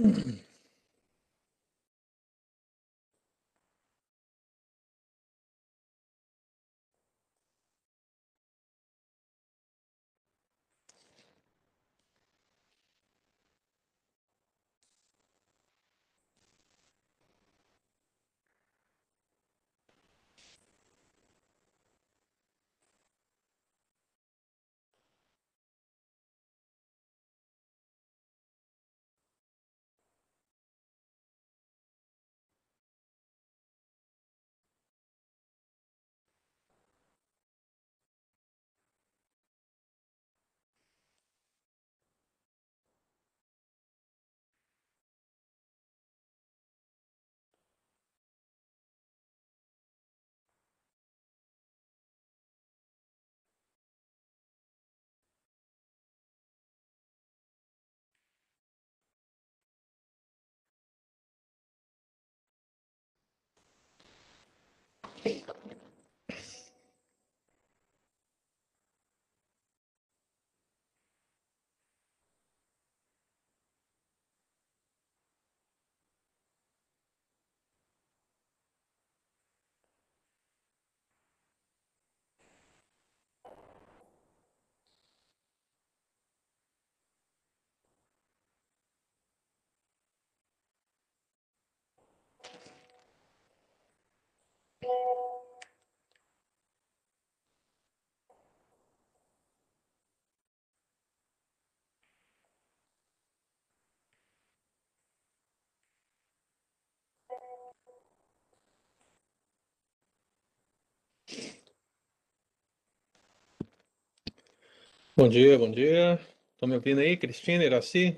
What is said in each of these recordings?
Mm-hmm. Bom dia, bom dia. Estão me ouvindo aí, Cristina, Iraci?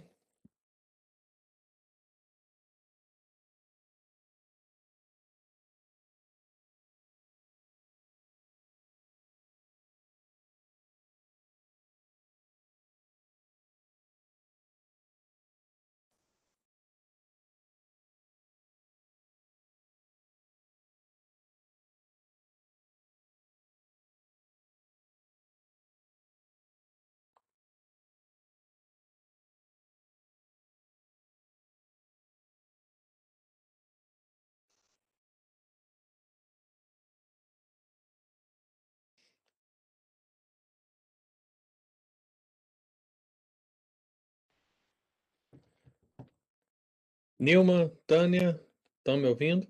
Nilma, Tânia, estão me ouvindo?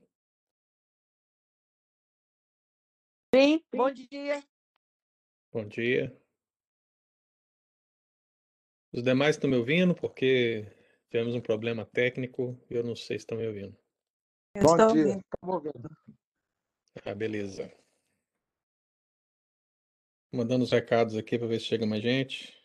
Sim, bom dia. Bom dia. Os demais estão me ouvindo porque tivemos um problema técnico e eu não sei se estão me ouvindo. Eu Bom estou dia, ouvindo. estamos ouvindo. Ah, beleza. Mandando os recados aqui para ver se chega mais gente.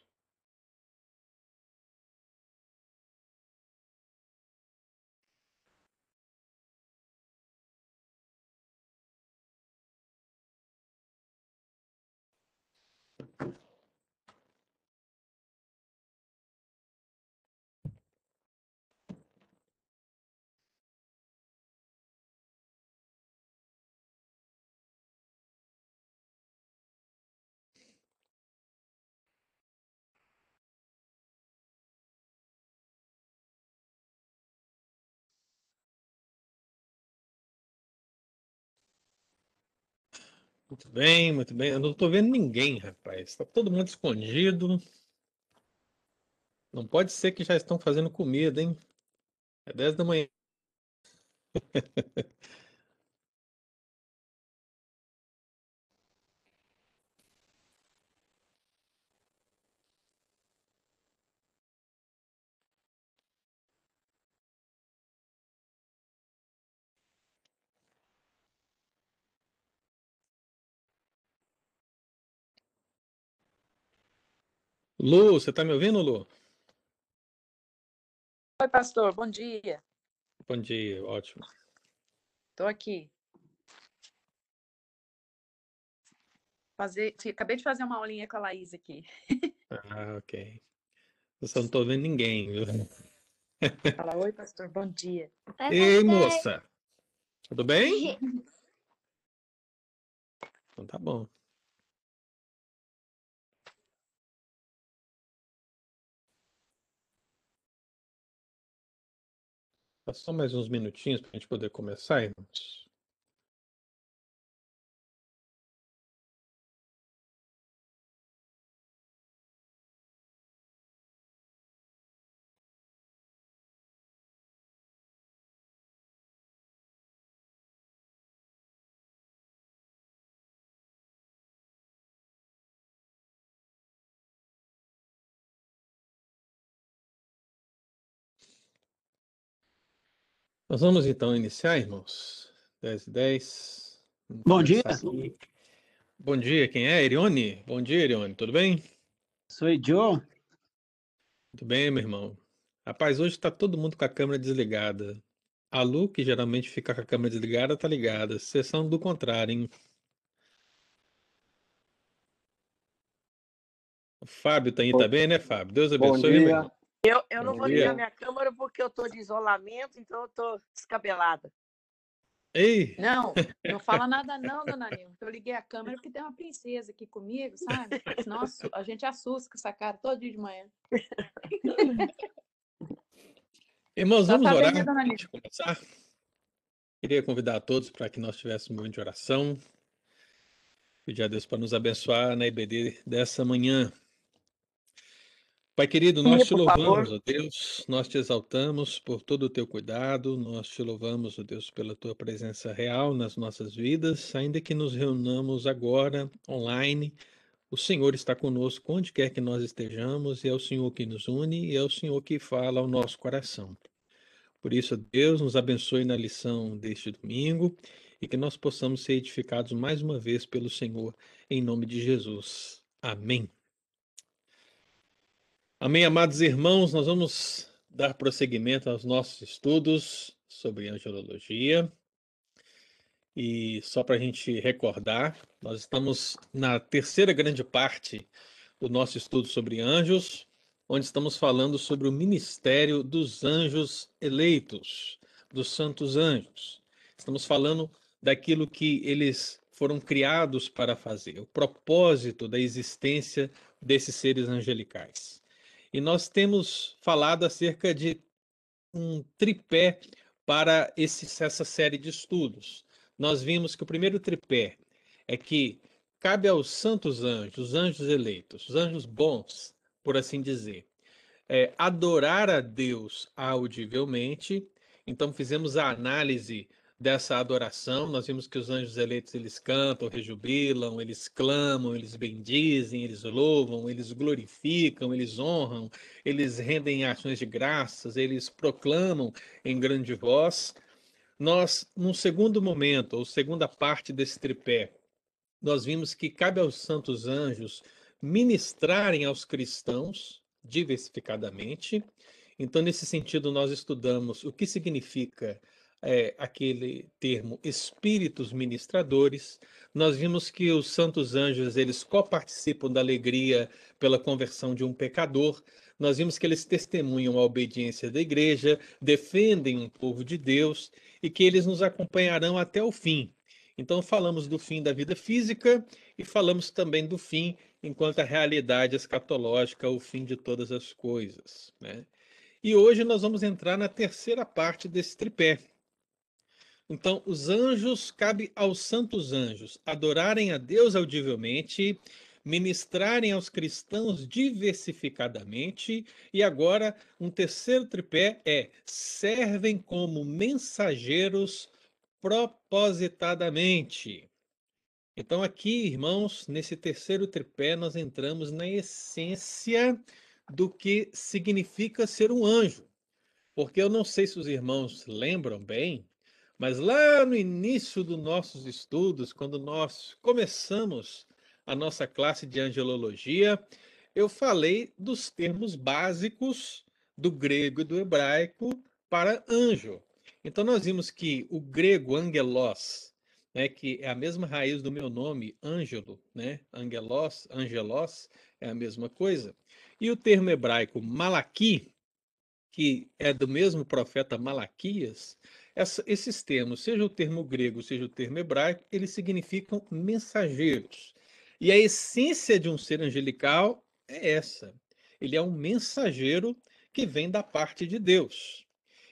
Muito bem, muito bem. Eu não estou vendo ninguém, rapaz. Está todo mundo escondido. Não pode ser que já estão fazendo comida, hein? É 10 da manhã. Lu, você está me ouvindo, Lu? Oi, pastor, bom dia. Bom dia, ótimo. Estou aqui. Fazer... Acabei de fazer uma aulinha com a Laís aqui. Ah, ok. Eu só não estou vendo ninguém, viu? Fala, oi, pastor, bom dia. Ei, moça. Tudo bem? Então tá bom. Só mais uns minutinhos para a gente poder começar, irmãos. Nós vamos então iniciar, irmãos. 10 e 10. Vamos Bom dia. aqui. Bom dia, quem é? Erione? Bom dia, Erione. Tudo bem? Sou Joe. Tudo bem, meu irmão. Rapaz, hoje está todo mundo com a câmera desligada. A Lu, que geralmente fica com a câmera desligada, tá ligada. Sessão do contrário, hein? O Fábio tá aí Bom- também, né, Fábio? Deus Bom abençoe, meu dia. irmão. Eu, eu não vou ligar minha câmera porque eu tô de isolamento, então eu tô descabelada. Ei, Não, não fala nada não, dona Nilma. Eu liguei a câmera porque tem uma princesa aqui comigo, sabe? Nossa, a gente assusta com essa cara todo dia de manhã. irmãos, Tá vamos sabendo, orar né, dona antes de começar? Queria convidar a todos para que nós tivéssemos um momento de oração. Pedir a Deus para nos abençoar na IBD dessa manhã. Pai querido, nós Sim, te por louvamos, ó Deus, nós te exaltamos por todo o teu cuidado, nós te louvamos, ó Deus, pela tua presença real nas nossas vidas, ainda que nos reunamos agora online, o Senhor está conosco onde quer que nós estejamos, e é o Senhor que nos une, e é o Senhor que fala ao nosso coração. Por isso, ó Deus, nos abençoe na lição deste domingo e que nós possamos ser edificados mais uma vez pelo Senhor, em nome de Jesus. Amém. Amém, amados irmãos, nós vamos dar prosseguimento aos nossos estudos sobre angelologia. E só para a gente recordar, nós estamos na terceira grande parte do nosso estudo sobre anjos, onde estamos falando sobre o ministério dos anjos eleitos, dos santos anjos. Estamos falando daquilo que eles foram criados para fazer, o propósito da existência desses seres angelicais. E nós temos falado acerca de um tripé para esse- essa série de estudos. Nós vimos que o primeiro tripé é que cabe aos santos anjos, os anjos eleitos, os anjos bons, por assim dizer, é, adorar a Deus audivelmente. Então fizemos a análise dessa adoração. Nós vimos que os anjos eleitos eles cantam, rejubilam, eles clamam, eles bendizem, eles louvam, eles glorificam, eles honram, eles rendem ações de graças, eles proclamam em grande voz. Nós, num segundo momento, ou segunda parte desse tripé, nós vimos que cabe aos santos anjos ministrarem aos cristãos diversificadamente. Então, nesse sentido, nós estudamos o que significa é, aquele termo espíritos ministradores. Nós vimos que os santos anjos eles coparticipam da alegria pela conversão de um pecador. Nós vimos que eles testemunham a obediência da igreja, defendem um povo de Deus e que eles nos acompanharão até o fim. Então, falamos do fim da vida física e falamos também do fim enquanto a realidade escatológica, o fim de todas as coisas. Né? E hoje nós vamos entrar na terceira parte desse tripé. Então, os anjos, cabe aos santos anjos adorarem a Deus audivelmente, ministrarem aos cristãos diversificadamente, e agora um terceiro tripé é servem como mensageiros propositadamente. Então, aqui, irmãos, nesse terceiro tripé, nós entramos na essência do que significa ser um anjo. Porque eu não sei se os irmãos lembram bem, mas lá no início dos nossos estudos, quando nós começamos a nossa classe de angelologia, eu falei dos termos básicos do grego e do hebraico para anjo. Então, nós vimos que o grego angelos, né, que é a mesma raiz do meu nome, Ângelo, né? Angelos, angelos é a mesma coisa. E o termo hebraico malaqui, que é do mesmo profeta Malaquias, essa, esses termos, seja o termo grego, seja o termo hebraico, eles significam mensageiros. E a essência de um ser angelical é essa. Ele é um mensageiro que vem da parte de Deus.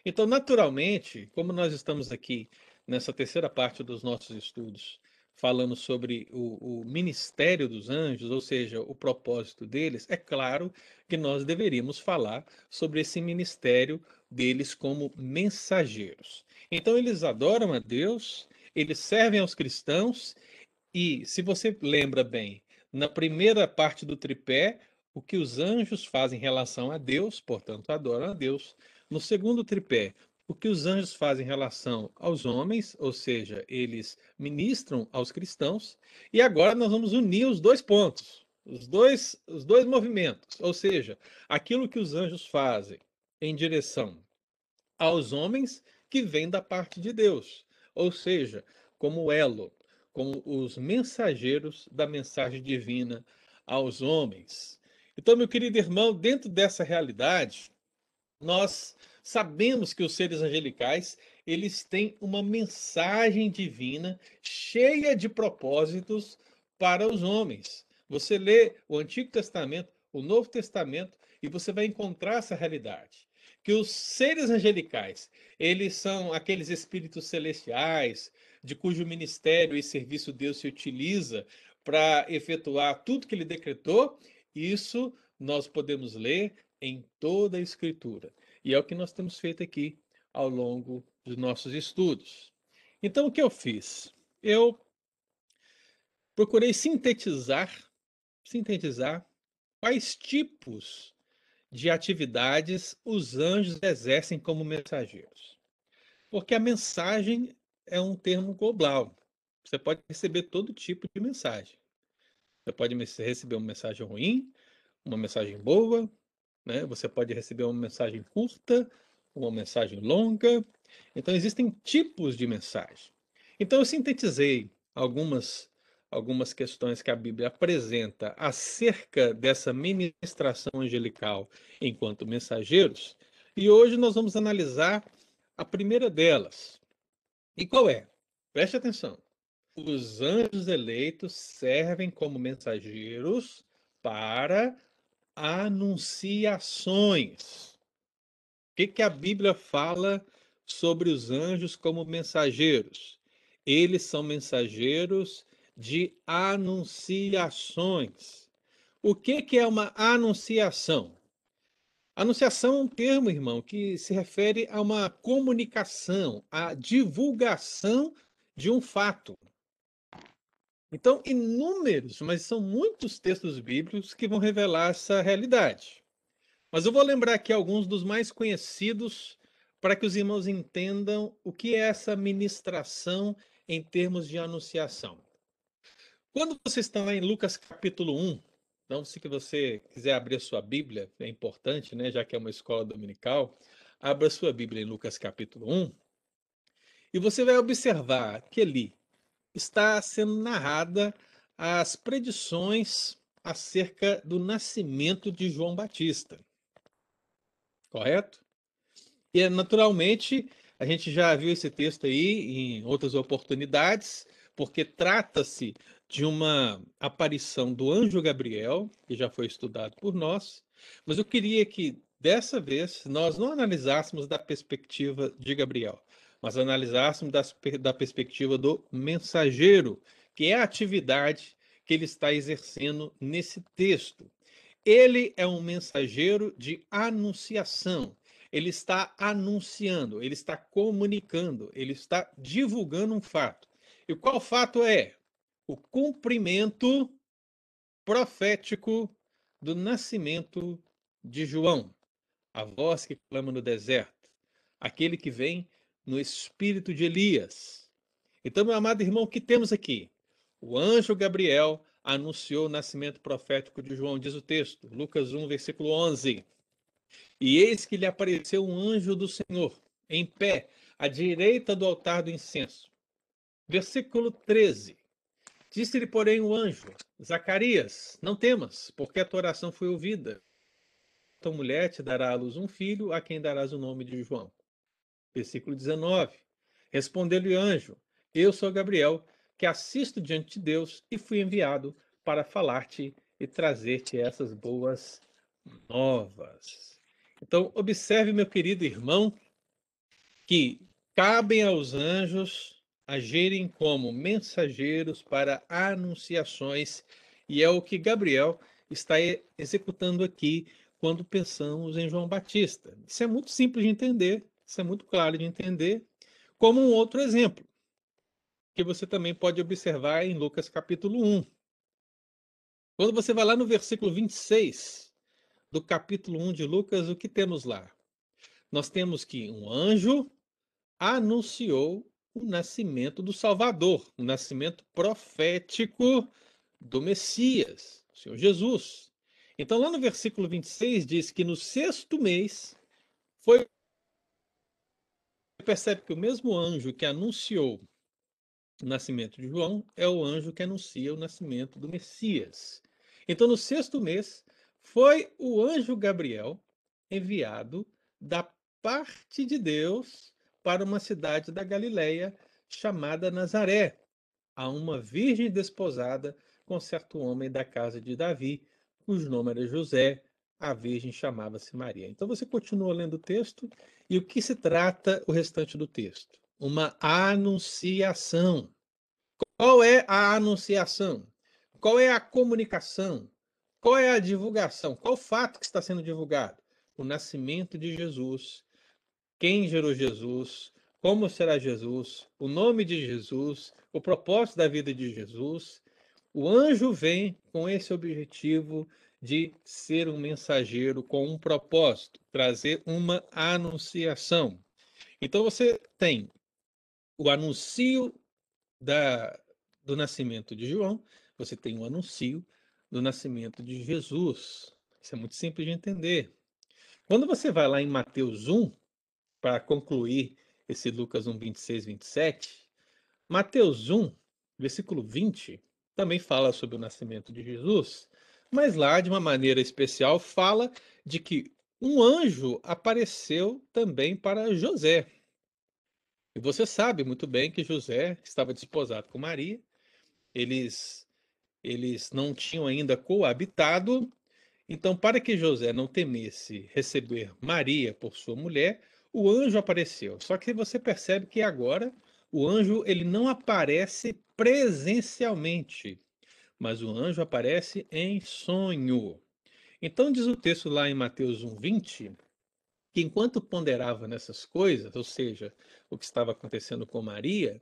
Então, naturalmente, como nós estamos aqui nessa terceira parte dos nossos estudos, falando sobre o, o, ministério dos anjos, ou seja, o propósito deles, é claro que nós deveríamos falar sobre esse ministério deles como mensageiros. Então, eles adoram a Deus, eles servem aos cristãos, e se você lembra bem, na primeira parte do tripé, o que os anjos fazem em relação a Deus, portanto, adoram a Deus. No segundo tripé, o que os anjos fazem em relação aos homens, ou seja, eles ministram aos cristãos. E agora nós vamos unir os dois pontos, os dois, os dois movimentos, ou seja, aquilo que os anjos fazem em direção aos homens que vem da parte de Deus, ou seja, como elo, como os mensageiros da mensagem divina aos homens. Então, meu querido irmão, dentro dessa realidade, nós sabemos que os seres angelicais, eles têm uma mensagem divina cheia de propósitos para os homens. Você lê o Antigo Testamento, o Novo Testamento, e você vai encontrar essa realidade. Que os seres angelicais, eles são aqueles espíritos celestiais, de cujo ministério e serviço Deus se utiliza para efetuar tudo que ele decretou, isso nós podemos ler em toda a Escritura. E é o que nós temos feito aqui ao longo dos nossos estudos. Então, o que eu fiz? Eu procurei sintetizar, sintetizar quais tipos de atividades os anjos exercem como mensageiros. Porque a mensagem é um termo global. Você pode receber todo tipo de mensagem. Você pode receber uma mensagem ruim, uma mensagem boa, né? Você pode receber uma mensagem curta, uma mensagem longa. Então existem tipos de mensagem. Então eu sintetizei algumas algumas questões que a Bíblia apresenta acerca dessa ministração angelical enquanto mensageiros, e hoje nós vamos analisar a primeira delas. E qual é? Preste atenção. Os anjos eleitos servem como mensageiros para anunciações. O que, que a Bíblia fala sobre os anjos como mensageiros? Eles são mensageiros de anunciações. O que, que é uma anunciação? Anunciação é um termo, irmão, que se refere a uma comunicação, a divulgação de um fato. Então, inúmeros, mas são muitos textos bíblicos que vão revelar essa realidade. Mas eu vou lembrar aqui alguns dos mais conhecidos para que os irmãos entendam o que é essa ministração em termos de anunciação. Quando você está lá em Lucas capítulo 1, então se você quiser abrir a sua Bíblia, é importante, né, já que é uma escola dominical, abra a sua Bíblia em Lucas capítulo 1, e você vai observar que ali está sendo narrada as predições acerca do nascimento de João Batista. Correto? E é, naturalmente, a gente já viu esse texto aí em outras oportunidades, porque trata-se de uma aparição do anjo Gabriel, que já foi estudado por nós, mas eu queria que dessa vez nós não analisássemos da perspectiva de Gabriel, mas analisássemos das, da perspectiva do mensageiro, que é a atividade que ele está exercendo nesse texto. Ele é um mensageiro de anunciação. Ele está anunciando, ele está comunicando, ele está divulgando um fato. E qual fato é? O cumprimento profético do nascimento de João, a voz que clama no deserto, aquele que vem no espírito de Elias. Então, meu amado irmão, o que temos aqui? O anjo Gabriel anunciou o nascimento profético de João, diz o texto, Lucas 1, versículo 11. E eis que lhe apareceu um anjo do Senhor, em pé, à direita do altar do incenso. Versículo 13. Disse-lhe, porém, o anjo: Zacarias, não temas, porque a tua oração foi ouvida. Tua mulher te dará à luz um filho, a quem darás o nome de João. Versículo 19. Respondeu-lhe o anjo: Eu sou Gabriel, que assisto diante de Deus e fui enviado para falar-te e trazer-te essas boas novas. Então, observe, meu querido irmão, que cabem aos anjos agirem como mensageiros para anunciações, e é o que Gabriel está executando aqui quando pensamos em João Batista. Isso é muito simples de entender, isso é muito claro de entender, como um outro exemplo, que você também pode observar em Lucas capítulo 1. Quando você vai lá no versículo 26 do capítulo 1 de Lucas, o que temos lá? Nós temos que um anjo anunciou o nascimento do Salvador, o nascimento profético do Messias, o Senhor Jesus. Então, lá no versículo 26 diz que no sexto mês foi. Percebe que o mesmo anjo que anunciou o nascimento de João é o anjo que anuncia o nascimento do Messias. Então, no sexto mês, foi o anjo Gabriel enviado da parte de Deus para uma cidade da Galileia chamada Nazaré, a uma virgem desposada com certo homem da casa de Davi, cujo nome era José, a virgem chamava-se Maria. Então você continua lendo o texto e o que se trata o restante do texto? Uma anunciação. Qual é a anunciação? Qual é a comunicação? Qual é a divulgação? Qual o fato que está sendo divulgado? O nascimento de Jesus. Quem gerou Jesus? Como será Jesus? O nome de Jesus? O propósito da vida de Jesus? O anjo vem com esse objetivo de ser um mensageiro com um propósito, trazer uma anunciação. Então você tem o anuncio da, do nascimento de João, você tem o anuncio do nascimento de Jesus. Isso é muito simples de entender. Quando você vai lá em Mateus 1, para concluir esse Lucas 1, 26, 27, Mateus 1, versículo 20, também fala sobre o nascimento de Jesus, mas lá, de uma maneira especial, fala de que um anjo apareceu também para José. E você sabe muito bem que José estava desposado com Maria, eles, eles não tinham ainda coabitado, então, para que José não temesse receber Maria por sua mulher, o anjo apareceu. Só que você percebe que agora o anjo ele não aparece presencialmente, mas o anjo aparece em sonho. Então diz o texto lá em Mateus 1:20 que enquanto ponderava nessas coisas, ou seja, o que estava acontecendo com Maria,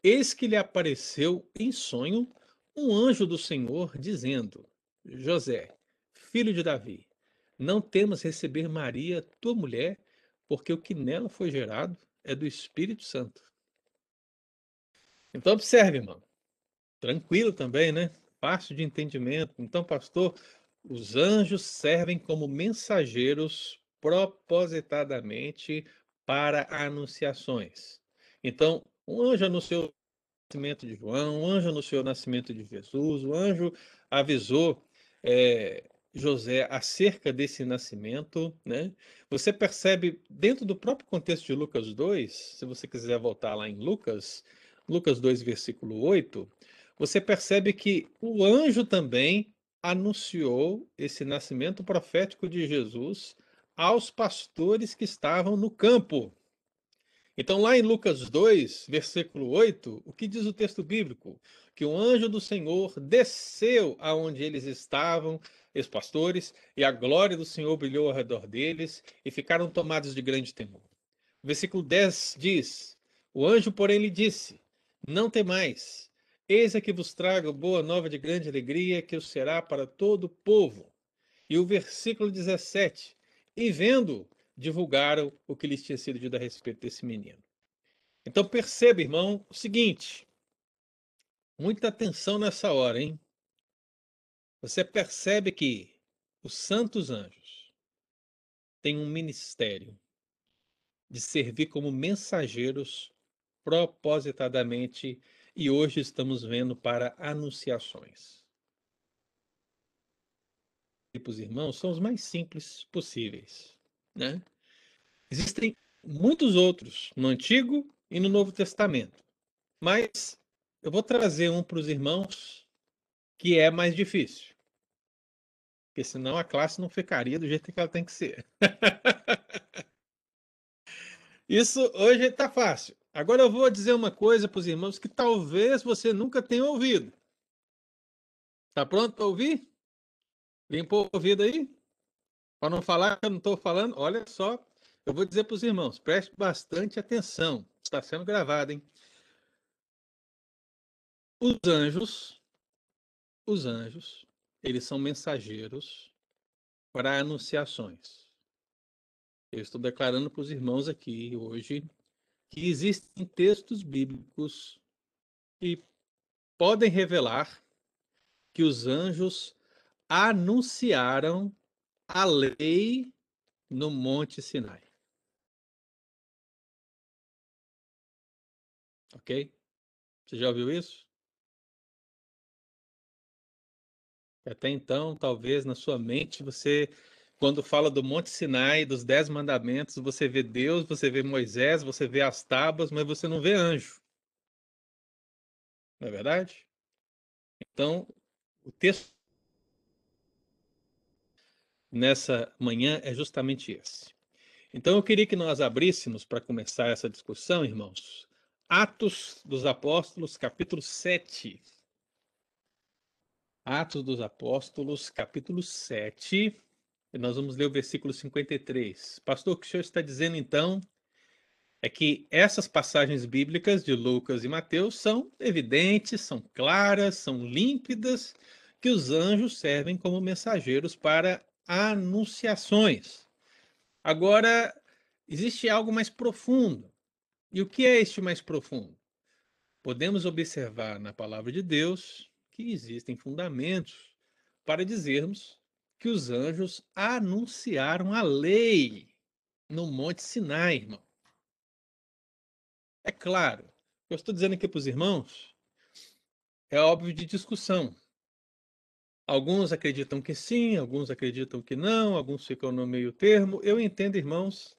eis que lhe apareceu em sonho um anjo do Senhor dizendo: José, filho de Davi, não temas receber Maria, tua mulher, porque o que nela foi gerado é do Espírito Santo. Então, observe, irmão. Tranquilo também, né? Fácil de entendimento. Então, pastor, os anjos servem como mensageiros propositadamente para anunciações. Então, um anjo anunciou nascimento de João, um anjo anunciou o nascimento de Jesus, o anjo avisou é, José acerca desse nascimento, né? Você percebe dentro do próprio contexto de Lucas 2, se você quiser voltar lá em Lucas, Lucas 2, versículo 8, você percebe que o anjo também anunciou esse nascimento profético de Jesus aos pastores que estavam no campo. Então, lá em Lucas 2, versículo 8, o que diz o texto bíblico? Que o anjo do Senhor desceu aonde eles estavam, os pastores, e a glória do Senhor brilhou ao redor deles, e ficaram tomados de grande temor. Versículo 10 diz: O anjo, porém, lhe disse: não temais, eis aqui vos trago boa nova de grande alegria, que o será para todo o povo. E o versículo 17: E vendo, divulgaram o que lhes tinha sido dito a respeito desse menino. Então perceba, irmão, o seguinte: muita atenção nessa hora, hein? Você percebe que os santos anjos têm um ministério de servir como mensageiros propositadamente e hoje estamos vendo para anunciações. Tipos irmãos são os mais simples possíveis, né? Existem muitos outros no Antigo e no Novo Testamento, mas eu vou trazer um para os irmãos que é mais difícil, porque senão a classe não ficaria do jeito que ela tem que ser. Isso hoje está fácil. Agora eu vou dizer uma coisa para os irmãos que talvez você nunca tenha ouvido. Tá pronto para ouvir? Limpa o ouvido aí? Para não falar que eu não estou falando, olha só, eu vou dizer para os irmãos, preste bastante atenção. Está sendo gravado, hein? Os anjos, os anjos, eles são mensageiros para anunciações. Eu estou declarando para os irmãos aqui hoje que existem textos bíblicos que podem revelar que os anjos anunciaram a lei no Monte Sinai. Ok? Você já ouviu isso? Até então, talvez na sua mente você, quando fala do Monte Sinai, dos Dez Mandamentos, você vê Deus, você vê Moisés, você vê as tábuas, mas você não vê anjo. Não é verdade? Então, o texto nessa manhã é justamente esse. Então, eu queria que nós abríssemos para começar essa discussão, irmãos, Atos dos Apóstolos, capítulo 7. Atos dos Apóstolos, capítulo 7. Nós vamos ler o versículo 53. Pastor, o que o senhor está dizendo então é que essas passagens bíblicas de Lucas e Mateus são evidentes, são claras, são límpidas, que os anjos servem como mensageiros para anunciações. Agora, existe algo mais profundo. E o que é este mais profundo? Podemos observar na palavra de Deus que existem fundamentos para dizermos que os anjos anunciaram a lei no Monte Sinai, irmão. É claro, eu estou dizendo aqui para os irmãos, é óbvio de discussão. Alguns acreditam que sim, alguns acreditam que não, alguns ficam no meio termo. Eu entendo, irmãos,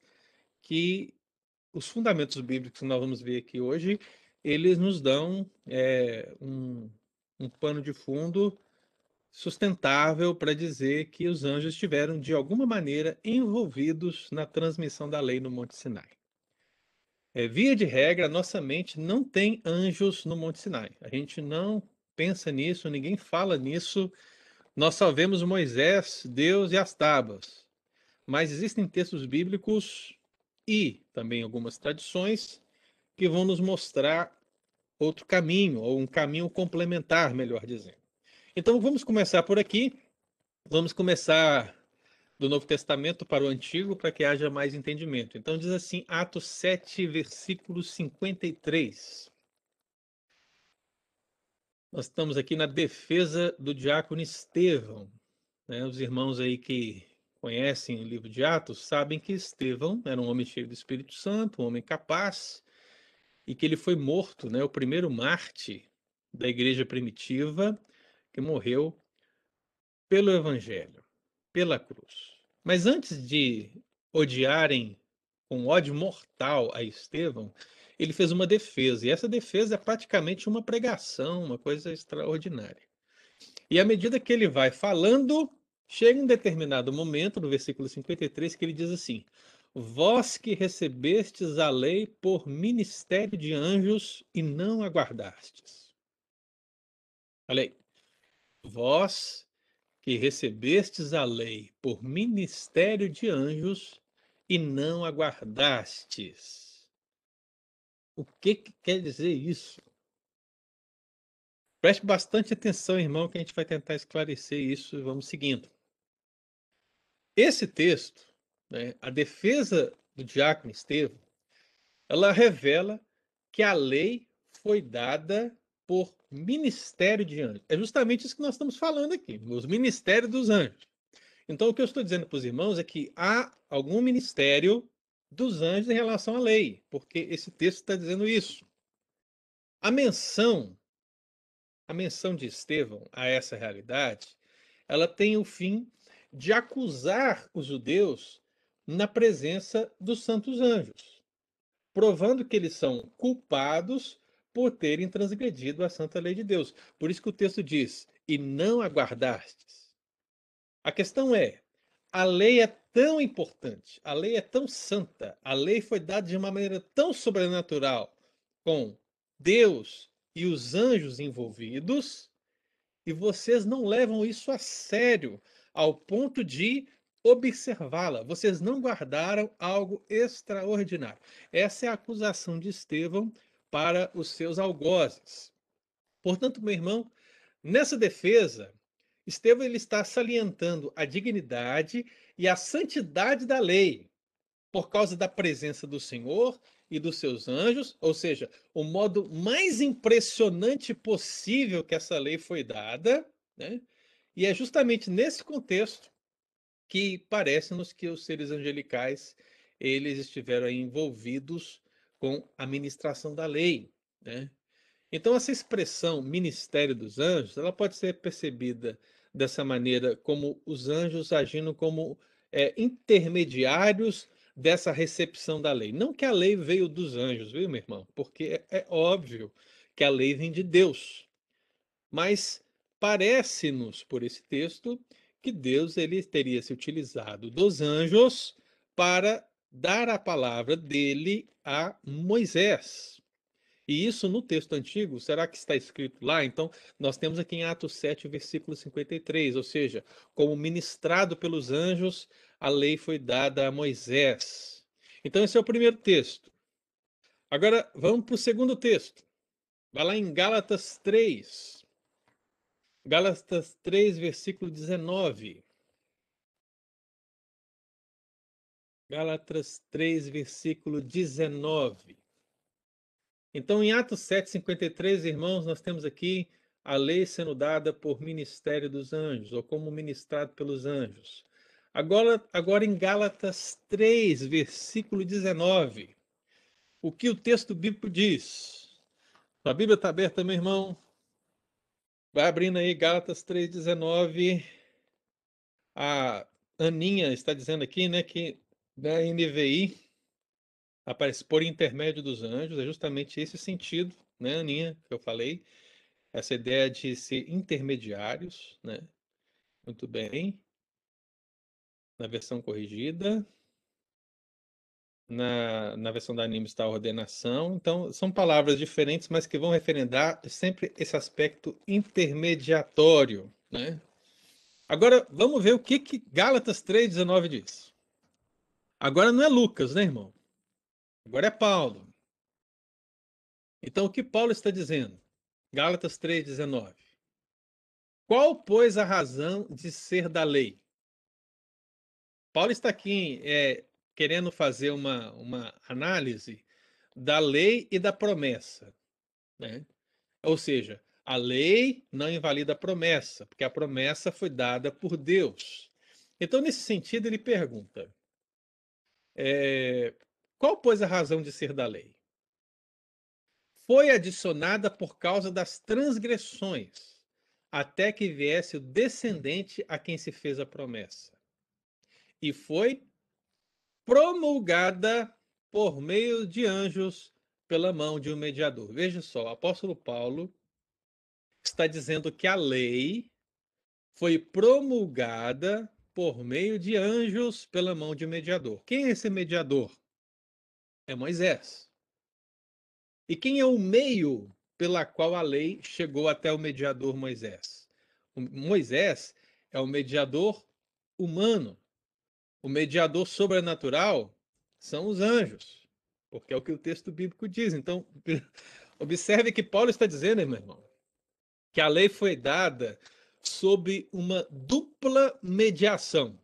que os fundamentos bíblicos que nós vamos ver aqui hoje, eles nos dão é, um, um pano de fundo sustentável para dizer que os anjos estiveram, de alguma maneira, envolvidos na transmissão da lei no Monte Sinai. É, via de regra, nossa mente não tem anjos no Monte Sinai. A gente não pensa nisso, ninguém fala nisso. Nós só vemos Moisés, Deus e as tábuas. Mas existem textos bíblicos e também algumas tradições que vão nos mostrar outro caminho, ou um caminho complementar, melhor dizendo. Então vamos começar por aqui. Vamos começar do Novo Testamento para o Antigo, para que haja mais entendimento. Então diz assim, Atos 7, versículo 53. Nós estamos aqui na defesa do diácono Estevão. Né? Os irmãos aí que conhecem o livro de Atos sabem que Estevão era um homem cheio do Espírito Santo, um homem capaz, e que ele foi morto, né, o primeiro Marte da igreja primitiva, que morreu pelo Evangelho, pela cruz. Mas antes de odiarem com ódio mortal a Estevão, ele fez uma defesa, e essa defesa é praticamente uma pregação, uma coisa extraordinária. E à medida que ele vai falando, Chega um determinado momento, no versículo 53, que ele diz assim: Vós que recebestes a lei por ministério de anjos e não aguardastes. Olha aí. Vós que recebestes a lei por ministério de anjos e não aguardastes. O que, que quer dizer isso? Preste bastante atenção, irmão, que a gente vai tentar esclarecer isso e vamos seguindo. Esse texto, né, a defesa do diácono Estevão, ela revela que a lei foi dada por ministério de anjos. É justamente isso que nós estamos falando aqui, os ministérios dos anjos. Então, o que eu estou dizendo para os irmãos é que há algum ministério dos anjos em relação à lei, porque esse texto está dizendo isso. A menção, a menção de Estevão a essa realidade, ela tem o fim de acusar os judeus na presença dos santos anjos, provando que eles são culpados por terem transgredido a santa lei de Deus. Por isso que o texto diz: "E não aguardastes". A questão é: a lei é tão importante, a lei é tão santa, a lei foi dada de uma maneira tão sobrenatural, com Deus e os anjos envolvidos, e vocês não levam isso a sério, ao ponto de observá-la. Vocês não guardaram algo extraordinário. Essa é a acusação de Estevão para os seus algozes. Portanto, meu irmão, nessa defesa, Estevão ele está salientando a dignidade e a santidade da lei por causa da presença do Senhor e dos seus anjos, ou seja, o modo mais impressionante possível que essa lei foi dada, né? E é justamente nesse contexto que parece-nos que os seres angelicais eles estiveram envolvidos com a ministração da lei, né? Então essa expressão ministério dos anjos, ela pode ser percebida dessa maneira como os anjos agindo como é, intermediários dessa recepção da lei. Não que a lei veio dos anjos, viu, meu irmão? Porque é, é óbvio que a lei vem de Deus. Mas parece-nos, por esse texto, que Deus ele teria se utilizado dos anjos para dar a palavra dele a Moisés. E isso no texto antigo, será que está escrito lá? Então, nós temos aqui em Atos 7, versículo 53, ou seja, como ministrado pelos anjos, a lei foi dada a Moisés. Então, esse é o primeiro texto. Agora, vamos para o segundo texto. Vai lá em Gálatas 3. Gálatas 3, versículo 19. Gálatas 3, versículo 19. Então, em Atos 7,53, irmãos, nós temos aqui a lei sendo dada por ministério dos anjos, ou como ministrado pelos anjos. Agora, agora em Gálatas 3, versículo 19, o que o texto bíblico diz? A Bíblia está aberta, meu irmão? Vai abrindo aí Gálatas 3,19. A Aninha está dizendo aqui, né, que da NVI aparece por intermédio dos anjos, é justamente esse sentido, né, Aninha, que eu falei, essa ideia de ser intermediários, né? Muito bem. Na versão corrigida. Na, na versão da anime está a ordenação. Então, são palavras diferentes, mas que vão referendar sempre esse aspecto intermediatório, né? Agora, vamos ver o que, que Gálatas 3,19 diz. Agora não é Lucas, né, irmão? Agora é Paulo. Então, o que Paulo está dizendo? Gálatas 3,19. Qual, pois, a razão de ser da lei? Paulo está aqui é, querendo fazer uma, uma análise da lei e da promessa. Né? Ou seja, a lei não invalida a promessa, porque a promessa foi dada por Deus. Então, nesse sentido, ele pergunta: é, qual, pois, a razão de ser da lei? Foi adicionada por causa das transgressões, até que viesse o descendente a quem se fez a promessa. E foi promulgada por meio de anjos pela mão de um mediador. Veja só, o apóstolo Paulo está dizendo que a lei foi promulgada por meio de anjos pela mão de mediador. Quem é esse mediador? É Moisés. E quem é o meio pela qual a lei chegou até o mediador Moisés? O Moisés é o mediador humano. O mediador sobrenatural são os anjos, porque é o que o texto bíblico diz. Então, observe que Paulo está dizendo, meu irmão, que a lei foi dada sob uma dupla mediação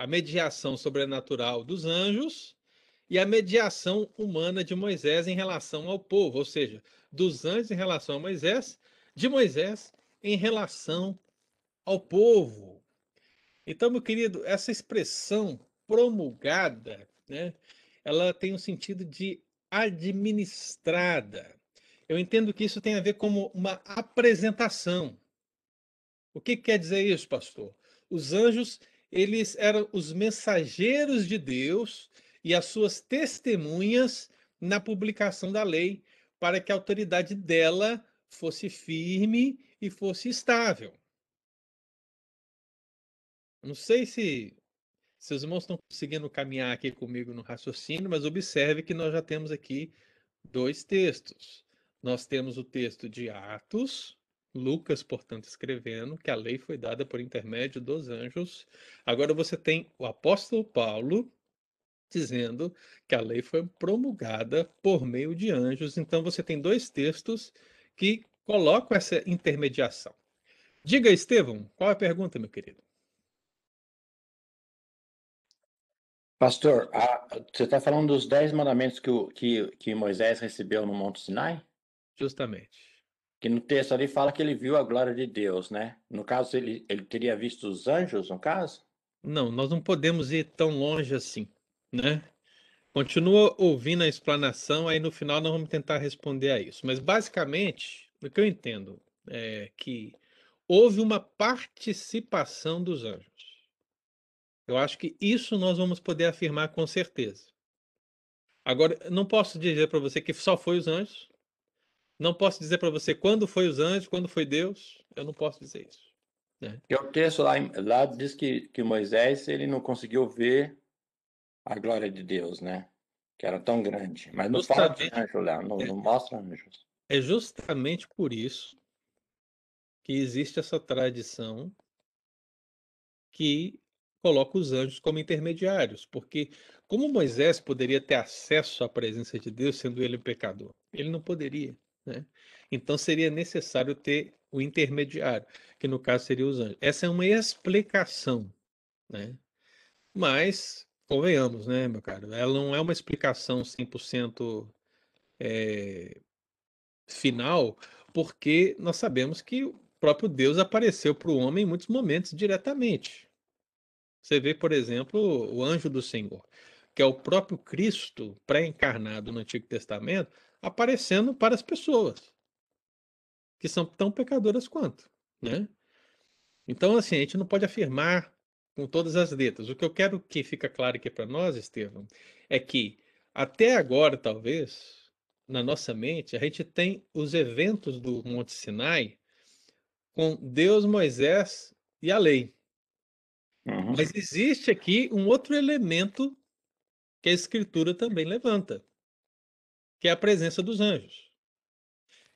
a mediação sobrenatural dos anjos e a mediação humana de Moisés em relação ao povo, ou seja, dos anjos em relação a Moisés, de Moisés em relação ao povo. Então, meu querido, essa expressão promulgada, né, ela tem um sentido de administrada. Eu entendo que isso tem a ver com uma apresentação. O que quer dizer isso, pastor? Os anjos eles eram os mensageiros de Deus e as suas testemunhas na publicação da lei, para que a autoridade dela fosse firme e fosse estável. Não sei se seus irmãos estão conseguindo caminhar aqui comigo no raciocínio, mas observe que nós já temos aqui dois textos. Nós temos o texto de Atos, Lucas, portanto, escrevendo que a lei foi dada por intermédio dos anjos. Agora você tem o apóstolo Paulo dizendo que a lei foi promulgada por meio de anjos. Então você tem dois textos que colocam essa intermediação. Diga, Estevão, qual é a pergunta, meu querido? Pastor, a, você está falando dos dez mandamentos que, o, que, que Moisés recebeu no Monte Sinai? Justamente. Que no texto ali fala que ele viu a glória de Deus, né? No caso, ele, ele teria visto os anjos, no caso? Não, nós não podemos ir tão longe assim, né? Continua ouvindo a explanação, aí no final nós vamos tentar responder a isso. Mas basicamente, o que eu entendo é que houve uma participação dos anjos. Eu acho que isso nós vamos poder afirmar com certeza. Agora, não posso dizer para você que só foi os anjos. Não posso dizer para você quando foi os anjos, quando foi Deus. Eu não posso dizer isso. Né? E o texto lá, lá diz que, que Moisés ele não conseguiu ver a glória de Deus, né? Que era tão grande. Mas não fala de anjo lá, não, não mostra anjos. É justamente por isso que existe essa tradição que coloca os anjos como intermediários, porque como Moisés poderia ter acesso à presença de Deus sendo ele um pecador? Ele não poderia, né? Então seria necessário ter o intermediário, que no caso seria os anjos. Essa é uma explicação, né? Mas convenhamos, né, meu caro? Ela não é uma explicação 100% é, final, porque nós sabemos que o próprio Deus apareceu para o homem em muitos momentos diretamente. Você vê, por exemplo, o anjo do Senhor, que é o próprio Cristo pré-encarnado no Antigo Testamento, aparecendo para as pessoas que são tão pecadoras quanto, né? Então, assim, a gente não pode afirmar com todas as letras. O que eu quero que fica claro aqui para nós, Estevam, é que até agora, talvez, na nossa mente, a gente tem os eventos do Monte Sinai com Deus, Moisés e a lei. Uhum. Mas existe aqui um outro elemento que a Escritura também levanta, que é a presença dos anjos.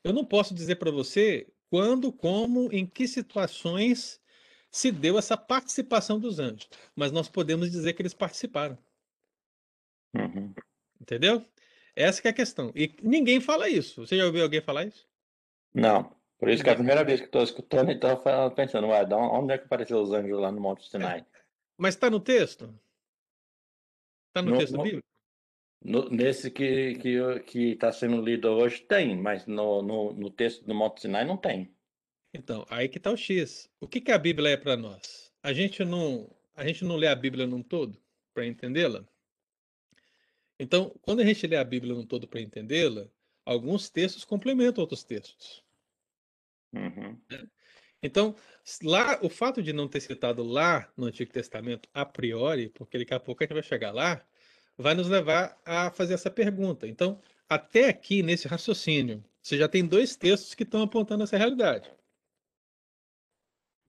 Eu não posso dizer para você quando, como, em que situações se deu essa participação dos anjos, mas nós podemos dizer que eles participaram. Uhum. Entendeu? Essa é a questão. E ninguém fala isso. Você já ouviu alguém falar isso? Não. Por isso que é a primeira vez que estou escutando, então pensando, ué, onde é que apareceu os anjos lá no Monte Sinai? Mas está no texto? Está no, no, texto bíblico? No, nesse que que que está sendo lido hoje tem, mas no, no, no, texto do Monte Sinai não tem. Então, aí que está o X. O que, que a Bíblia é para nós? A gente não a gente não lê a Bíblia num todo para entendê-la? Então, quando a gente lê a Bíblia num todo para entendê-la, alguns textos complementam outros textos. Uhum. Então, lá, o fato de não ter citado lá no Antigo Testamento a priori, porque daqui a pouco a gente vai chegar lá, vai nos levar a fazer essa pergunta. Então, até aqui nesse raciocínio, você já tem dois textos que estão apontando essa realidade.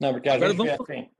Não, porque a Agora gente vamos... assim.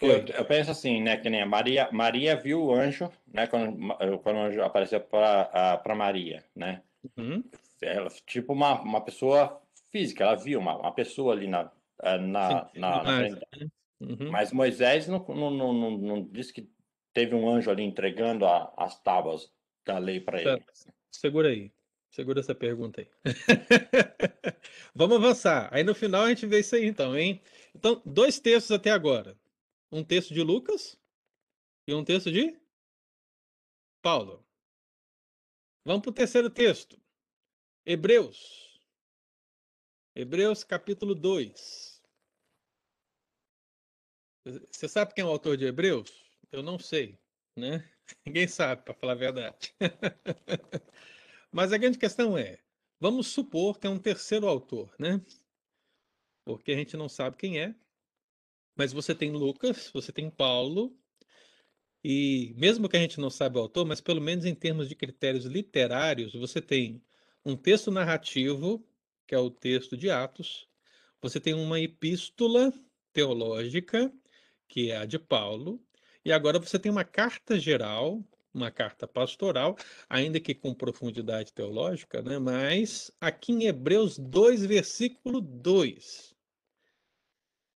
Eu, eu, penso assim, né, que nem a Maria, Maria viu o anjo, né, quando, quando o anjo apareceu para Maria, né? Uhum. Ela, tipo uma, uma pessoa física, ela viu uma, uma pessoa ali na, eh, na, Sim, na, na frente. Né? Uhum. Mas Moisés não, não, não, não, não disse que teve um anjo ali entregando a, as tábuas da lei para ele. Segura aí. Segura essa pergunta aí. Vamos avançar. Aí no final a gente vê isso aí, então, hein? Então, dois textos até agora. Um texto de Lucas e um texto de Paulo. Vamos para o terceiro texto. Hebreus. Hebreus capítulo 2. Você sabe quem é o autor de Hebreus? Eu não sei, né? Ninguém sabe, para falar a verdade. Mas a grande questão é, vamos supor que é um terceiro autor, né? Porque a gente não sabe quem é. Mas você tem Lucas, você tem Paulo, e mesmo que a gente não saiba o autor, mas pelo menos em termos de critérios literários, você tem um texto narrativo que é o texto de Atos, você tem uma epístola teológica, que é a de Paulo, e agora você tem uma carta geral, uma carta pastoral, ainda que com profundidade teológica, né? mas aqui em Hebreus 2, versículo 2.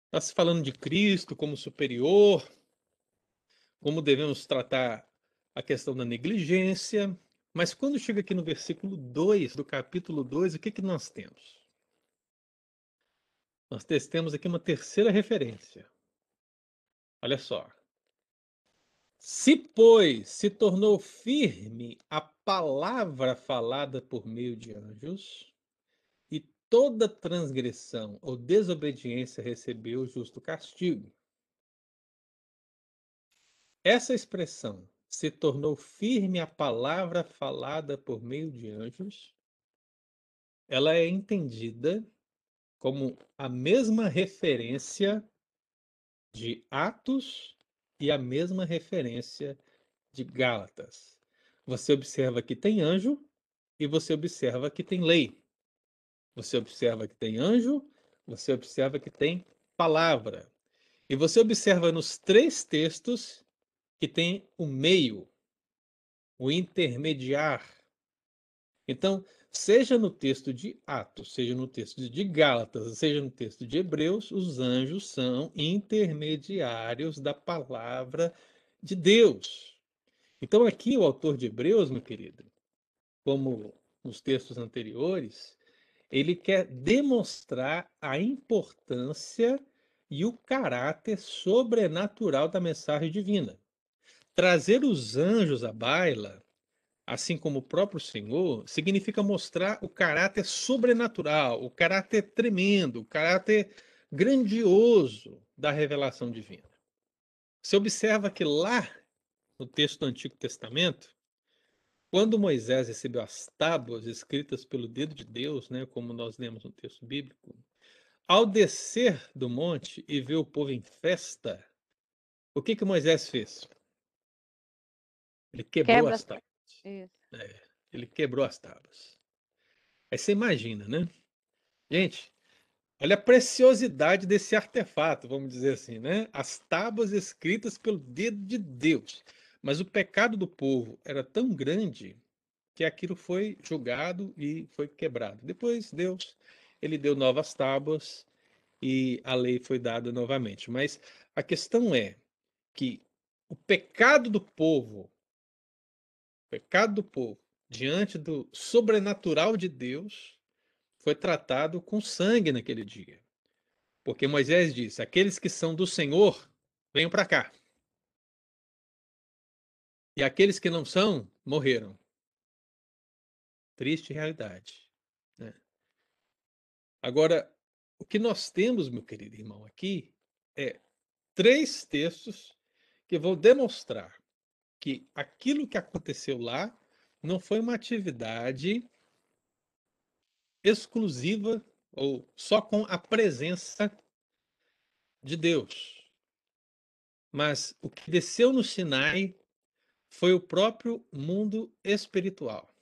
Está se falando de Cristo como superior, como devemos tratar a questão da negligência, mas quando chega aqui no versículo 2 do capítulo 2, o que, que nós temos? Nós temos aqui uma terceira referência. Olha só. Se, pois, se tornou firme a palavra falada por meio de anjos, e toda transgressão ou desobediência recebeu justo castigo. Essa expressão, se tornou firme a palavra falada por meio de anjos, ela é entendida como a mesma referência de Atos e a mesma referência de Gálatas. Você observa que tem anjo e você observa que tem lei. Você observa que tem anjo, você observa que tem palavra. E você observa nos três textos que tem o meio, o intermediar. Então, seja no texto de Atos, seja no texto de Gálatas, seja no texto de Hebreus, os anjos são intermediários da palavra de Deus. Então, aqui o autor de Hebreus, meu querido, como nos textos anteriores, ele quer demonstrar a importância e o caráter sobrenatural da mensagem divina. Trazer os anjos à baila assim como o próprio Senhor, significa mostrar o caráter sobrenatural, o caráter tremendo, o caráter grandioso da revelação divina. Você observa que lá no texto do Antigo Testamento, quando Moisés recebeu as tábuas escritas pelo dedo de Deus, né, como nós lemos no texto bíblico, ao descer do monte e ver o povo em festa, o que que Moisés fez? Ele quebrou Quebra. as tábuas. Isso. É, ele quebrou as tábuas. Aí você imagina, né? Gente, olha a preciosidade desse artefato, vamos dizer assim, né? As tábuas escritas pelo dedo de Deus. Mas o pecado do povo era tão grande que aquilo foi julgado e foi quebrado. Depois Deus, ele deu novas tábuas e a lei foi dada novamente. Mas a questão é que o pecado do povo pecado do povo diante do sobrenatural de Deus foi tratado com sangue naquele dia. Porque Moisés disse: aqueles que são do Senhor, venham para cá. E aqueles que não são, morreram. Triste realidade. Né? Agora, o que nós temos, meu querido irmão, aqui é três textos que vão demonstrar que aquilo que aconteceu lá não foi uma atividade exclusiva ou só com a presença de Deus. Mas o que desceu no Sinai foi o próprio mundo espiritual.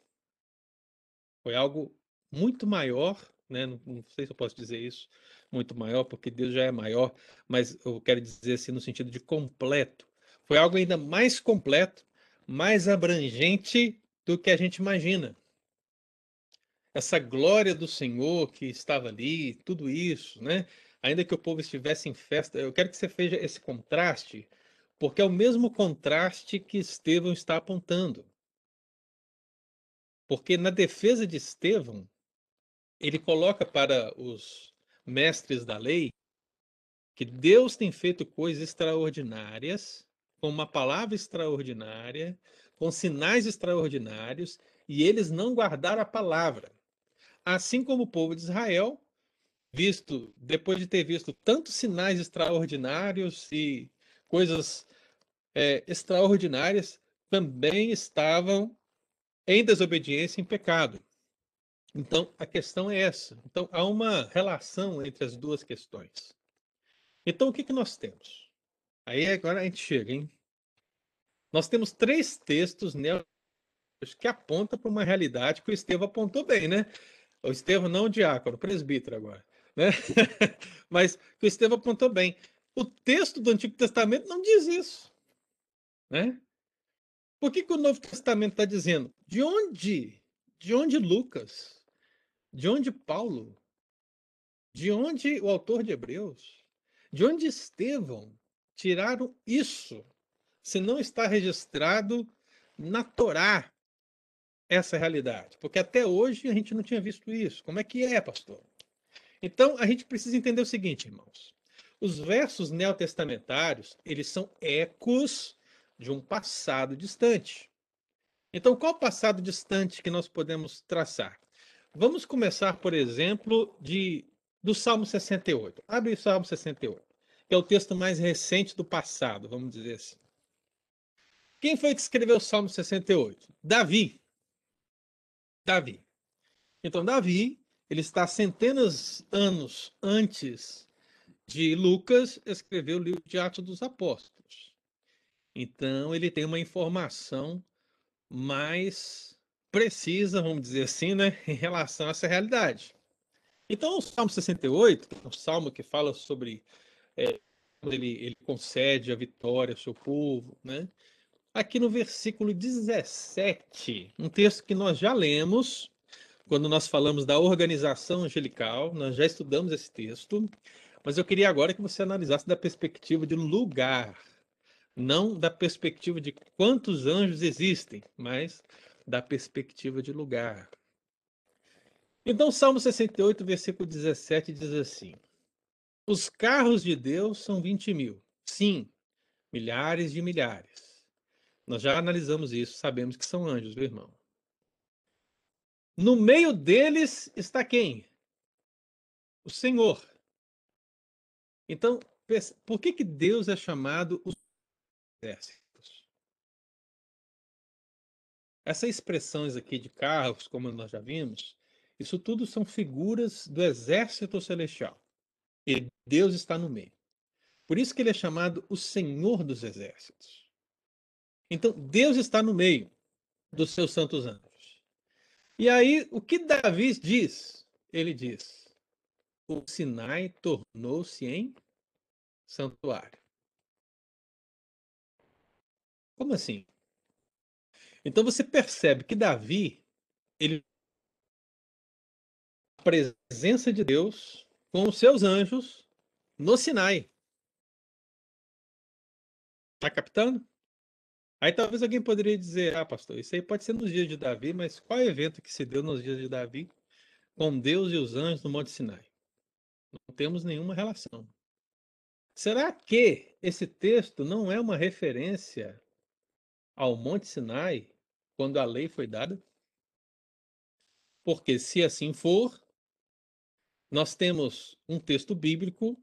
Foi algo muito maior, né? não, não sei se eu posso dizer isso, muito maior, porque Deus já é maior, mas eu quero dizer assim no sentido de completo foi algo ainda mais completo, mais abrangente do que a gente imagina. Essa glória do Senhor que estava ali, tudo isso, né? Ainda que o povo estivesse em festa, eu quero que você veja esse contraste, porque é o mesmo contraste que Estevão está apontando. Porque na defesa de Estevão, ele coloca para os mestres da lei que Deus tem feito coisas extraordinárias com uma palavra extraordinária, com sinais extraordinários, e eles não guardaram a palavra. Assim como o povo de Israel, visto depois de ter visto tantos sinais extraordinários e coisas é, extraordinárias, também estavam em desobediência, em pecado. Então, a questão é essa. Então, há uma relação entre as duas questões. Então, o que, que nós temos? Aí agora a gente chega, hein? Nós temos três textos que apontam para uma realidade que o Estevão apontou bem, né? O Estevão não o diácono, o presbítero agora, né? Mas que o Estevão apontou bem. o texto do Antigo Testamento não diz isso. Né? Por que, que o Novo Testamento está dizendo? De onde? De onde Lucas? De onde Paulo? De onde o autor de Hebreus? De onde Estevão tiraram isso? Se não está registrado na Torá essa realidade. Porque até hoje a gente não tinha visto isso. Como é que é, pastor? Então, a gente precisa entender o seguinte, irmãos. Os versos neotestamentários, eles são ecos de um passado distante. Então, qual passado distante que nós podemos traçar? Vamos começar, por exemplo, de, do Salmo 68. Abre o Salmo 68, que é o texto mais recente do passado, vamos dizer assim. Quem foi que escreveu o Salmo 68? Davi. Davi. Então, Davi, ele está centenas anos antes de Lucas escrever o livro de Atos dos Apóstolos. Então, ele tem uma informação mais precisa, vamos dizer assim, né, em relação a essa realidade. Então, o Salmo 68, é um salmo que fala sobre é, ele, ele concede a vitória ao seu povo, né? aqui no versículo 17, um texto que nós já lemos, quando nós falamos da organização angelical, nós já estudamos esse texto, mas eu queria agora que você analisasse da perspectiva de lugar, não da perspectiva de quantos anjos existem, mas da perspectiva de lugar. Então, Salmo 68, versículo 17 diz assim: Os carros de Deus são 20 mil, sim, milhares de milhares nós já analisamos isso, sabemos que são anjos, meu irmão. No meio deles está quem? O Senhor. Então, por que, que Deus é chamado os exércitos? Essas expressões aqui de carros, como nós já vimos, isso tudo são figuras do exército celestial. E Deus está no meio. Por isso que ele é chamado o Senhor dos exércitos. Então, Deus está no meio dos seus santos anjos. E aí, o que Davi diz? Ele diz: o Sinai tornou-se em santuário. Como assim? Então você percebe que Davi, ele a presença de Deus com os seus anjos no Sinai. Está captando? Aí talvez alguém poderia dizer, ah, pastor, isso aí pode ser nos dias de Davi, mas qual evento que se deu nos dias de Davi com Deus e os anjos no Monte Sinai? Não temos nenhuma relação. Será que esse texto não é uma referência ao Monte Sinai quando a lei foi dada? Porque se assim for, nós temos um texto bíblico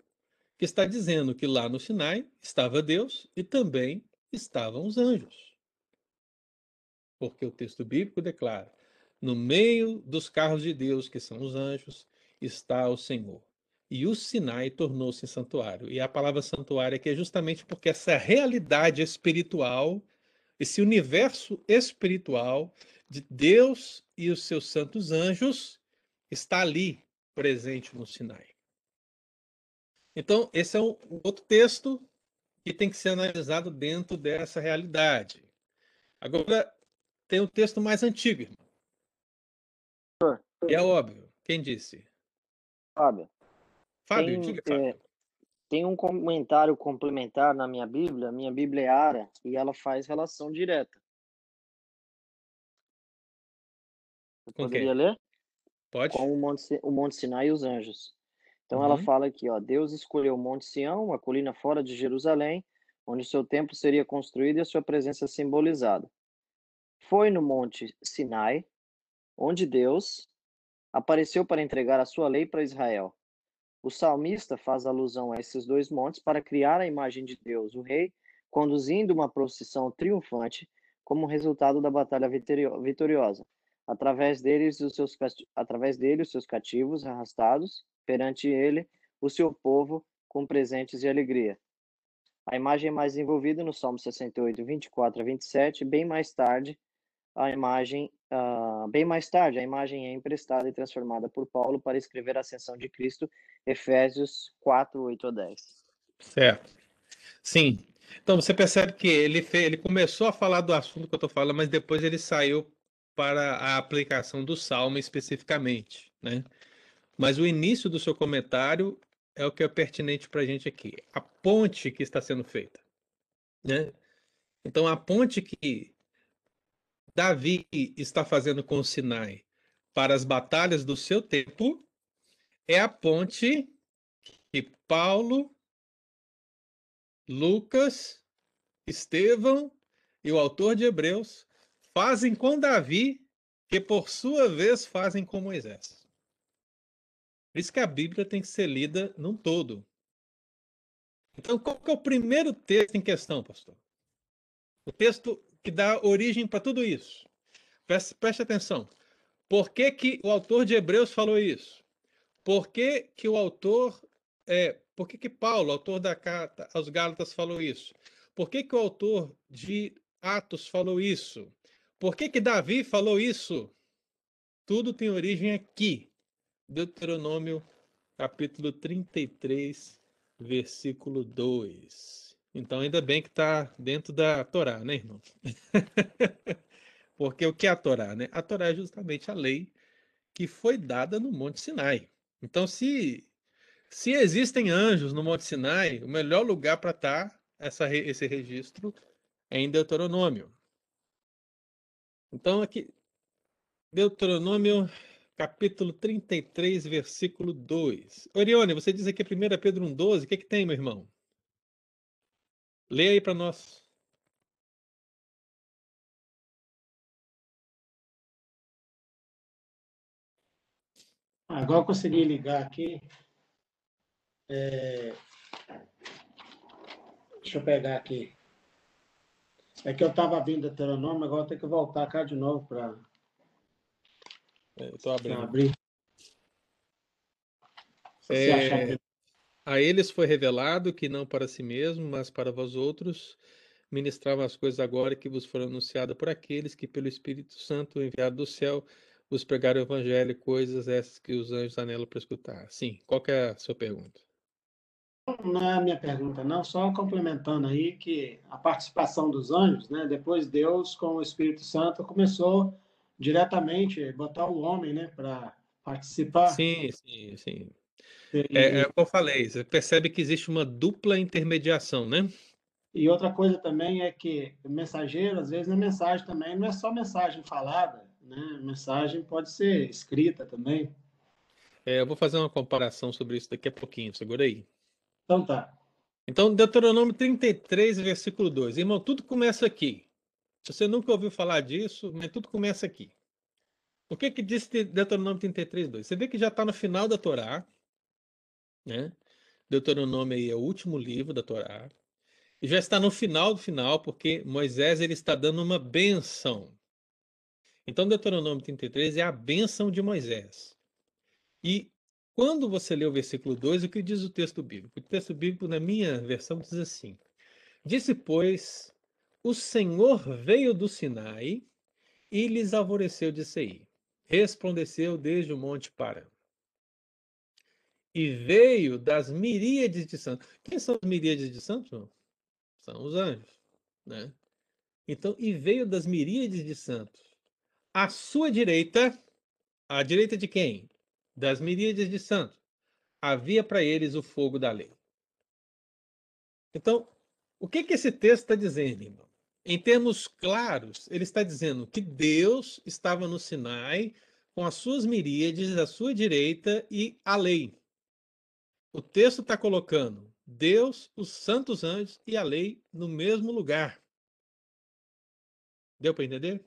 que está dizendo que lá no Sinai estava Deus e também estavam os anjos. Porque o texto bíblico declara: no meio dos carros de Deus, que são os anjos, está o Senhor. E o Sinai tornou-se santuário. E a palavra santuário aqui é justamente porque essa realidade espiritual, esse universo espiritual de Deus e os seus santos anjos está ali presente no Sinai. Então, esse é um outro texto que tem que ser analisado dentro dessa realidade. Agora, tem um texto mais antigo, irmão. E é óbvio. Quem disse? Fábio. Fábio, tem, diga, Fábio. É, tem um comentário complementar na minha Bíblia. Minha Bíblia é Ara e ela faz relação direta. Com poderia quem? ler? Pode. Com o Monte, o Monte Sinai e os anjos. Então uhum. ela fala aqui, ó, Deus escolheu o Monte Sião, a colina fora de Jerusalém, onde seu templo seria construído e a sua presença simbolizada. Foi no Monte Sinai, onde Deus apareceu para entregar a sua lei para Israel. O salmista faz alusão a esses dois montes para criar a imagem de Deus, o rei, conduzindo uma procissão triunfante como resultado da batalha vitoriosa. Através deles, os seus, através dele, os seus cativos arrastados perante ele o seu povo com presentes e alegria. A imagem mais envolvida no Salmo 68, 24 a 27. Bem mais tarde, a imagem, uh, bem mais tarde, a imagem é emprestada e transformada por Paulo para escrever a ascensão de Cristo, Efésios 4, 8 a 10. Certo. Sim. Então você percebe que ele, fez, ele começou a falar do assunto que eu estou falando, mas depois ele saiu para a aplicação do Salmo especificamente, né? Mas o início do seu comentário é o que é pertinente para a gente aqui. A ponte que está sendo feita, né? Então a ponte que Davi está fazendo com Sinai para as batalhas do seu tempo é a ponte que Paulo, Lucas, Estevão e o autor de Hebreus fazem com Davi, que por sua vez fazem com Moisés. Por isso que a Bíblia tem que ser lida num todo. Então, qual é o primeiro texto em questão, pastor? O texto que dá origem para tudo isso. Preste, preste, atenção. Por que, que o autor de Hebreus falou isso? Por que, que o autor. É, por que, que Paulo, autor da carta aos Gálatas, falou isso? Por que, que o autor de Atos falou isso? Por que, que Davi falou isso? Tudo tem origem aqui. Deuteronômio, capítulo 33, versículo 2. Então, ainda bem que está dentro da Torá, né, irmão? Porque o que é a Torá? Né? A Torá é justamente a lei que foi dada no Monte Sinai. Então, se, se existem anjos no Monte Sinai, o melhor lugar para estar tá esse registro é em Deuteronômio. Então, aqui, Deuteronômio, capítulo 33, versículo 2. Orione, você diz aqui 1 Pedro 1,12, o que, que tem, meu irmão? Leia aí para nós. Agora eu consegui ligar aqui. É... Deixa eu pegar aqui. É que eu estava vindo Deuteronômio, agora eu tenho que voltar cá de novo para. É, Estou abrindo. abrir. É... A eles foi revelado que não para si mesmo, mas para vós outros, ministravam as coisas agora que vos foram anunciadas por aqueles que, pelo Espírito Santo enviado do céu, vos pregaram o Evangelho, coisas essas que os anjos anelam para escutar. Sim, qual é a sua pergunta? Não é a minha pergunta, não, só complementando aí que a participação dos anjos, né? Depois Deus, com o Espírito Santo, começou diretamente a botar o homem, né, para participar. Sim, sim, sim. É, é o que eu falei, você percebe que existe uma dupla intermediação, né? E outra coisa também é que mensageiro, às vezes, na mensagem também não é só mensagem falada, né? Mensagem pode ser escrita também. É, eu vou fazer uma comparação sobre isso daqui a pouquinho, segura aí. Então tá. Então, Deuteronômio 33, versículo 2. Irmão, tudo começa aqui. Se você nunca ouviu falar disso, mas tudo começa aqui. O que que diz Deuteronômio 33, 2? Você vê que já está no final da Torá, né? Deuteronômio aí é o último livro da Torá. E já está no final do final, porque Moisés ele está dando uma benção. Então, Deuteronômio 33 é a benção de Moisés. E quando você lê o versículo 2, o que diz o texto bíblico? O texto bíblico, na minha versão, diz assim: Disse, pois, o Senhor veio do Sinai e lhes alvoreceu de Seir. Resplandeceu desde o monte Parã e veio das miríades de santos. Quem são as miríades de santos? São os anjos, né? Então, e veio das miríades de santos. À sua direita, à direita de quem? Das miríades de santos. Havia para eles o fogo da lei. Então, o que, que esse texto está dizendo, irmão? Em termos claros, ele está dizendo que Deus estava no Sinai com as suas miríades à sua direita e a lei. O texto está colocando Deus, os santos anjos e a lei no mesmo lugar. Deu para entender?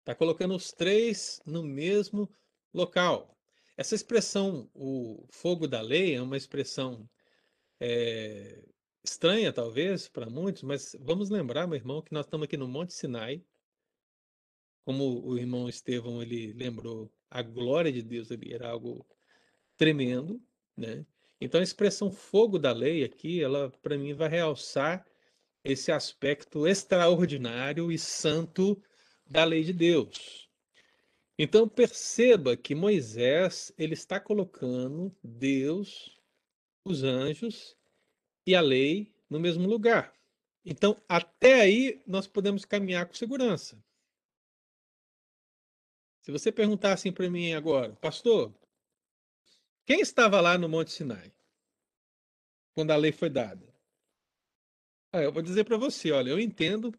Está colocando os três no mesmo local. Essa expressão, o fogo da lei, é uma expressão é, estranha, talvez, para muitos, mas vamos lembrar, meu irmão, que nós estamos aqui no Monte Sinai. Como o irmão Estevão ele lembrou, a glória de Deus ali era algo tremendo. Né? Então a expressão fogo da lei aqui, ela para mim vai realçar esse aspecto extraordinário e santo da lei de Deus. Então perceba que Moisés ele está colocando Deus, os anjos e a lei no mesmo lugar. Então, até aí, nós podemos caminhar com segurança. Se você perguntar assim para mim agora, pastor, quem estava lá no Monte Sinai quando a lei foi dada? Ah, eu vou dizer para você, olha, eu entendo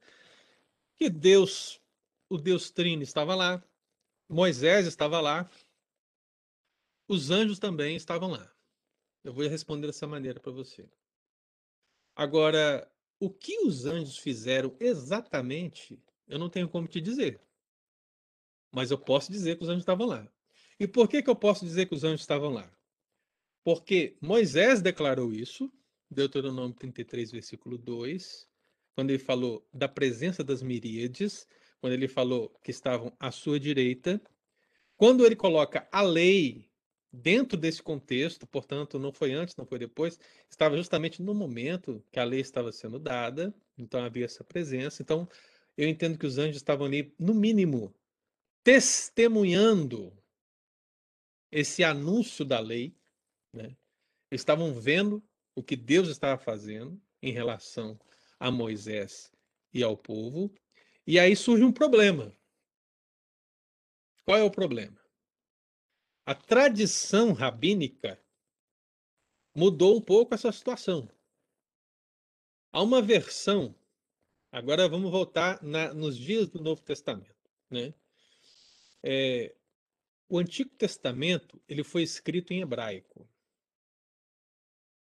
que Deus, o Deus Trino estava lá, Moisés estava lá, os anjos também estavam lá. Eu vou responder dessa maneira para você. Agora, o que os anjos fizeram exatamente, eu não tenho como te dizer. Mas eu posso dizer que os anjos estavam lá. E por que, que eu posso dizer que os anjos estavam lá? Porque Moisés declarou isso, Deuteronômio 33, versículo 2, quando ele falou da presença das miríades, quando ele falou que estavam à sua direita. Quando ele coloca a lei dentro desse contexto, portanto, não foi antes, não foi depois, estava justamente no momento que a lei estava sendo dada, então havia essa presença. Então, eu entendo que os anjos estavam ali, no mínimo, testemunhando esse anúncio da lei, né? estavam vendo o que Deus estava fazendo em relação a Moisés e ao povo, e aí surge um problema. Qual é o problema? A tradição rabínica mudou um pouco essa situação. Há uma versão, agora vamos voltar na, nos dias do Novo Testamento. Né? É, o Antigo Testamento ele foi escrito em hebraico.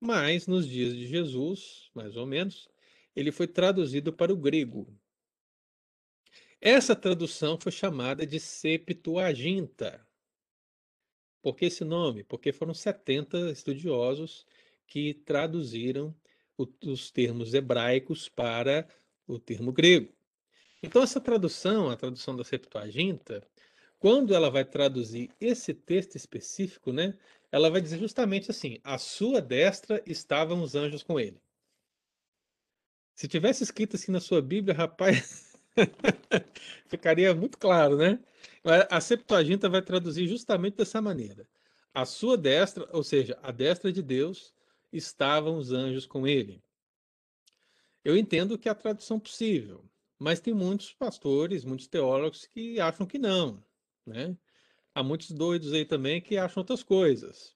Mas nos dias de Jesus, mais ou menos, ele foi traduzido para o grego. Essa tradução foi chamada de Septuaginta. Por que esse nome? Porque foram 70 estudiosos que traduziram os termos hebraicos para o termo grego. Então, essa tradução, a tradução da Septuaginta, quando ela vai traduzir esse texto específico, né, ela vai dizer justamente assim: à sua destra estavam os anjos com ele. Se tivesse escrito assim na sua Bíblia, rapaz, ficaria muito claro, né? A Septuaginta vai traduzir justamente dessa maneira. A sua destra, ou seja, a destra de Deus, estavam os anjos com ele. Eu entendo que é a tradução possível, mas tem muitos pastores, muitos teólogos que acham que não, né? Há muitos doidos aí também que acham outras coisas.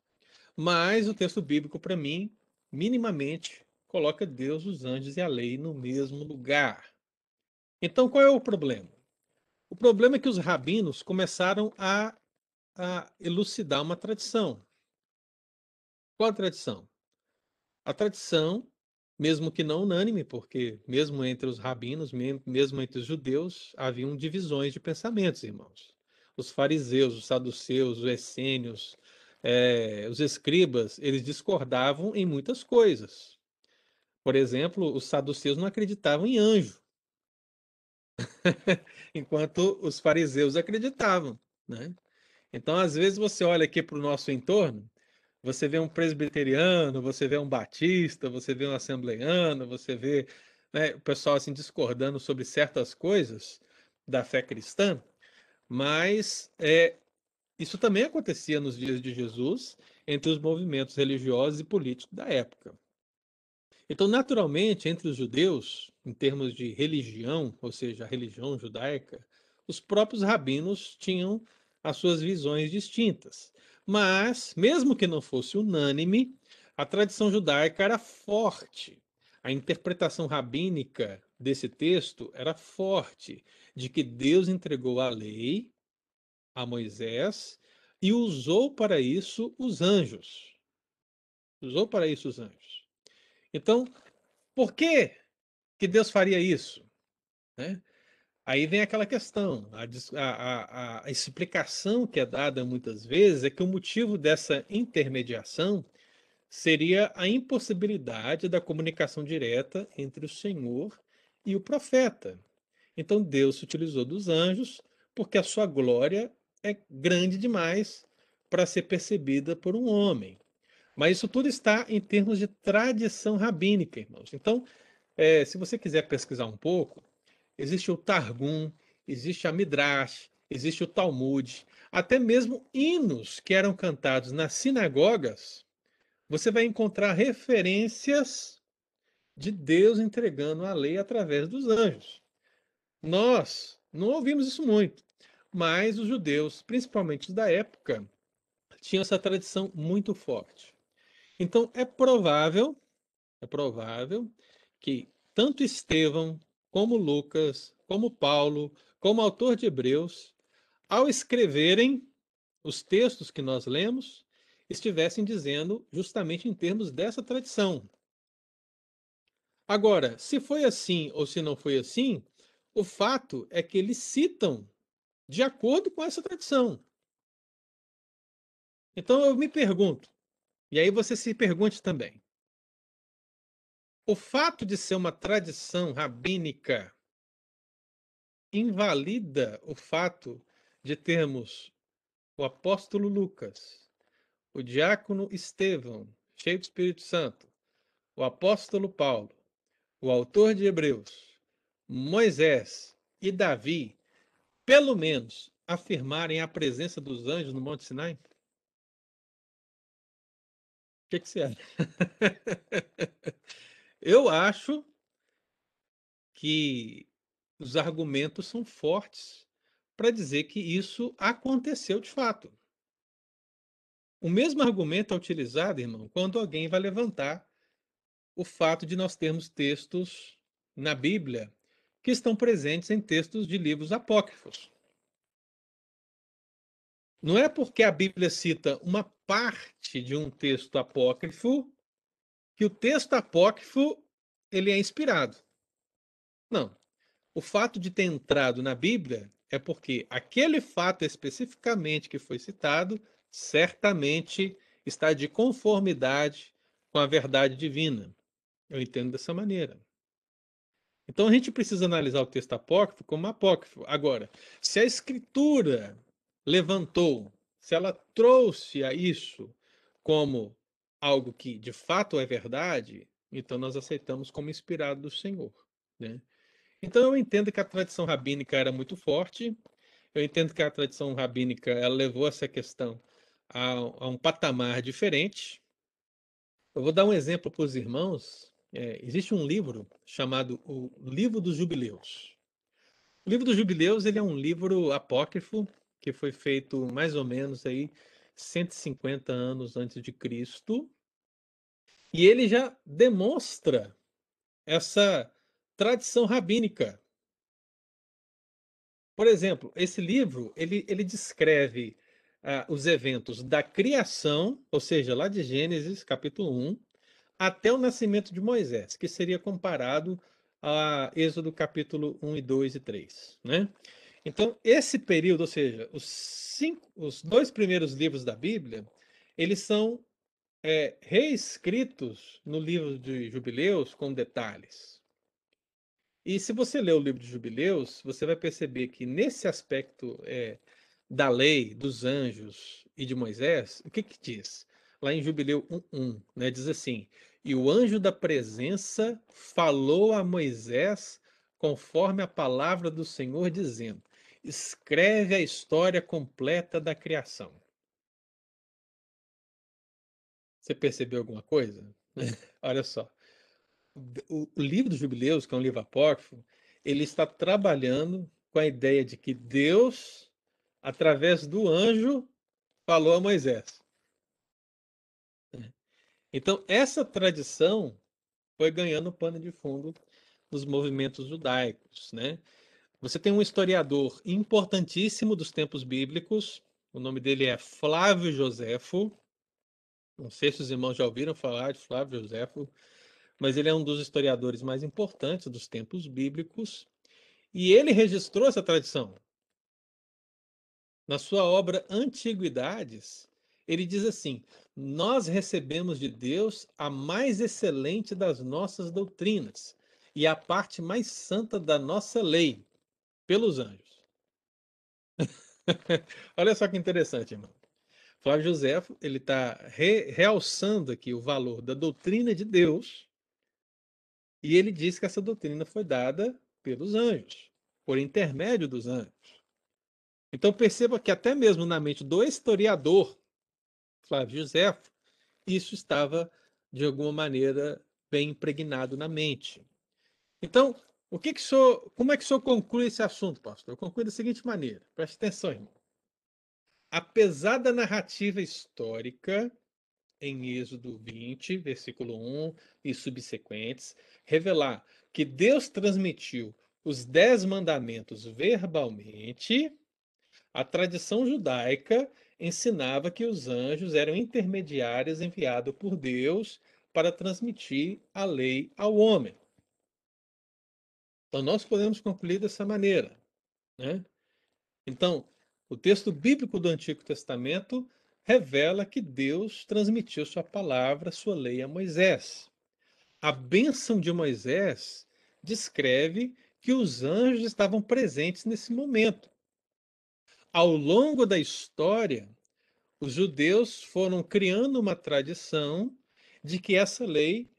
Mas o texto bíblico, para mim, minimamente, coloca Deus, os anjos e a lei no mesmo lugar. Então, qual é o problema? O problema é que os rabinos começaram a, a elucidar uma tradição. Qual a tradição? A tradição, mesmo que não unânime, porque mesmo entre os rabinos, mesmo entre os judeus, haviam divisões de pensamentos, irmãos. Os fariseus, os saduceus, os essênios, é, os escribas, eles discordavam em muitas coisas. Por exemplo, os saduceus não acreditavam em anjo. enquanto os fariseus acreditavam, né? Então, às vezes você olha aqui para o nosso entorno, você vê um presbiteriano, você vê um batista, você vê um assembleiano, você vê né, o pessoal assim discordando sobre certas coisas da fé cristã, mas é, isso também acontecia nos dias de Jesus entre os movimentos religiosos e políticos da época. Então, naturalmente, entre os judeus, em termos de religião, ou seja, a religião judaica, os próprios rabinos tinham as suas visões distintas. Mas, mesmo que não fosse unânime, a tradição judaica era forte. A interpretação rabínica desse texto era forte, de que Deus entregou a lei a Moisés e usou para isso os anjos. Usou para isso os anjos. Então, por que, que Deus faria isso? Né? Aí vem aquela questão, a, a, a, explicação que é dada muitas vezes é que o motivo dessa intermediação seria a impossibilidade da comunicação direta entre o Senhor e o profeta. Então Deus se utilizou dos anjos porque a sua glória é grande demais para ser percebida por um homem. Mas isso tudo está em termos de tradição rabínica, irmãos. Então, é, se você quiser pesquisar um pouco, existe o Targum, existe a Midrash, existe o Talmud, até mesmo hinos que eram cantados nas sinagogas, você vai encontrar referências de Deus entregando a lei através dos anjos. Nós não ouvimos isso muito, mas os judeus, principalmente os da época, tinham essa tradição muito forte. Então é provável, é provável que tanto Estevão como Lucas, como Paulo, como autor de Hebreus, ao escreverem os textos que nós lemos, estivessem dizendo justamente em termos dessa tradição. Agora, se foi assim ou se não foi assim, o fato é que eles citam de acordo com essa tradição. Então eu me pergunto, e aí você se pergunte também: o fato de ser uma tradição rabínica invalida o fato de termos o apóstolo Lucas, o diácono Estevão, cheio do Espírito Santo, o apóstolo Paulo, o autor de Hebreus, Moisés e Davi, pelo menos, afirmarem a presença dos anjos no Monte Sinai? O que, que você acha? Eu acho que os argumentos são fortes para dizer que isso aconteceu de fato. O mesmo argumento é utilizado, irmão, quando alguém vai levantar o fato de nós termos textos na Bíblia que estão presentes em textos de livros apócrifos. Não é porque a Bíblia cita uma parte de um texto apócrifo que o texto apócrifo ele é inspirado. Não. O fato de ter entrado na Bíblia é porque aquele fato especificamente que foi citado certamente está de conformidade com a verdade divina. Eu entendo dessa maneira. Então a gente precisa analisar o texto apócrifo como apócrifo. Agora, se a escritura levantou, se ela trouxe a isso como algo que de fato é verdade, então nós aceitamos como inspirado do Senhor. Né? Então eu entendo que a tradição rabínica era muito forte, eu entendo que a tradição rabínica ela levou essa questão a, a um patamar diferente. Eu vou dar um exemplo para os irmãos. É, existe um livro chamado o Livro dos Jubileus. O Livro dos Jubileus ele é um livro apócrifo que foi feito mais ou menos aí 150 anos antes de Cristo, e ele já demonstra essa tradição rabínica. Por exemplo, esse livro ele, ele descreve uh, os eventos da criação, ou seja, lá de Gênesis, capítulo 1, até o nascimento de Moisés, que seria comparado a Êxodo capítulo 1 e 2 e 3. Né? Então, esse período, ou seja, os, cinco, os dois primeiros livros da Bíblia, eles são é, reescritos no livro de Jubileus com detalhes. E se você ler o livro de Jubileus, você vai perceber que nesse aspecto é, da lei, dos anjos e de Moisés, o que, que diz? Lá em Jubileu 1.1, né, diz assim: E o anjo da presença falou a Moisés conforme a palavra do Senhor, dizendo: escreve a história completa da criação. Você percebeu alguma coisa? Olha só. O, livro dos Jubileus, que é um livro apócrifo, ele está trabalhando com a ideia de que Deus, através do anjo, falou a Moisés. Então, essa tradição foi ganhando pano de fundo nos movimentos judaicos, né? Você tem um historiador importantíssimo dos tempos bíblicos, o nome dele é Flávio Joséfo. Não sei se os irmãos já ouviram falar de Flávio Joséfo, mas ele é um dos historiadores mais importantes dos tempos bíblicos e ele registrou essa tradição. Na sua obra Antiguidades, ele diz assim: Nós recebemos de Deus a mais excelente das nossas doutrinas e a parte mais santa da nossa lei, pelos anjos. Olha só que interessante, irmão. Flávio José ele está re, realçando aqui o valor da doutrina de Deus e ele diz que essa doutrina foi dada pelos anjos, por intermédio dos anjos. Então perceba que até mesmo na mente do historiador Flávio José, isso estava de alguma maneira bem impregnado na mente. Então, o que que senhor, como é que o senhor conclui esse assunto, pastor? Eu concluo da seguinte maneira, preste atenção, irmão. Apesar da narrativa histórica em Êxodo 20, versículo 1 e subsequentes, revelar que Deus transmitiu os dez mandamentos verbalmente, a tradição judaica ensinava que os anjos eram intermediários enviados por Deus para transmitir a lei ao homem. Então, nós podemos concluir dessa maneira. Né? Então, o texto bíblico do Antigo Testamento revela que Deus transmitiu sua palavra, sua lei a Moisés. A bênção de Moisés descreve que os anjos estavam presentes nesse momento. Ao longo da história, os judeus foram criando uma tradição de que essa lei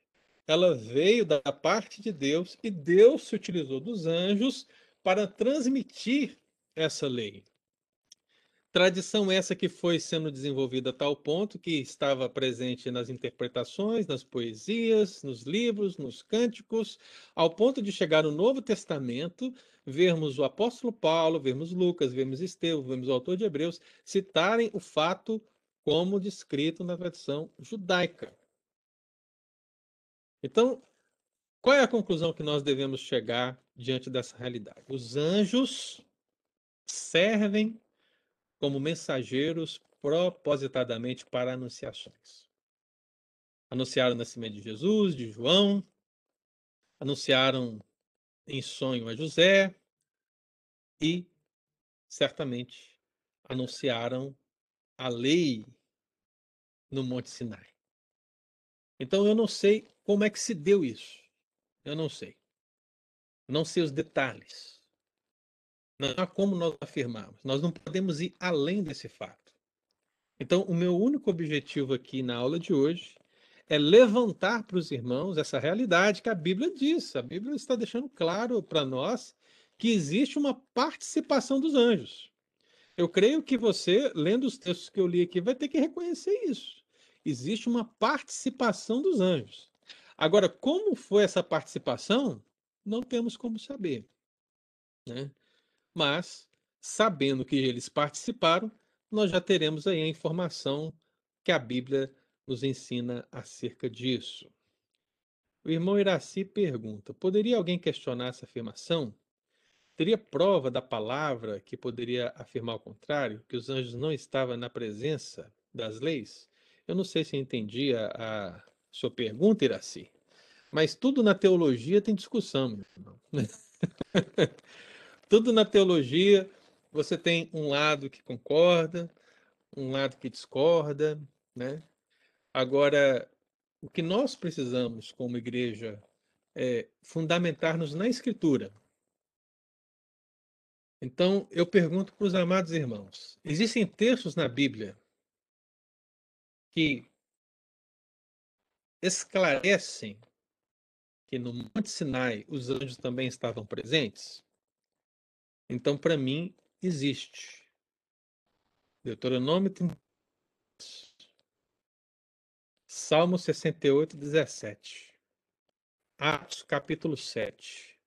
ela veio da parte de Deus e Deus se utilizou dos anjos para transmitir essa lei. Tradição essa que foi sendo desenvolvida a tal ponto que estava presente nas interpretações, nas poesias, nos livros, nos cânticos, ao ponto de chegar no Novo Testamento, vermos o apóstolo Paulo, vermos Lucas, vermos Estevão, vermos o autor de Hebreus citarem o fato como descrito na tradição judaica. Então, qual é a conclusão que nós devemos chegar diante dessa realidade? Os anjos servem como mensageiros propositadamente para anunciações. Anunciaram o nascimento de Jesus, de João, anunciaram em sonho a José e certamente anunciaram a lei no Monte Sinai. Então eu não sei como é que se deu isso. Eu não sei. Não sei os detalhes. Não há como nós afirmarmos. Nós não podemos ir além desse fato. Então, o meu único objetivo aqui na aula de hoje é levantar para os irmãos essa realidade que a Bíblia diz. A Bíblia está deixando claro para nós que existe uma participação dos anjos. Eu creio que você, lendo os textos que eu li aqui, vai ter que reconhecer isso. Existe uma participação dos anjos. Agora, como foi essa participação? Não temos como saber. Né? Mas, sabendo que eles participaram, nós já teremos aí a informação que a Bíblia nos ensina acerca disso. O irmão Iraci pergunta: poderia alguém questionar essa afirmação? Teria prova da palavra que poderia afirmar o contrário, que os anjos não estavam na presença das leis? Eu não sei se entendi a, a sua pergunta, Iraci, mas tudo na teologia tem discussão, tudo na teologia você tem um lado que concorda, um lado que discorda, né? Agora, o que nós precisamos como igreja é fundamentar-nos na Escritura. Então, eu pergunto para os amados irmãos: existem textos na Bíblia que esclarecem que no Monte Sinai os anjos também estavam presentes? Então, para mim, existe. Deuteronômio Salmo 68, 17. Atos capítulo 7.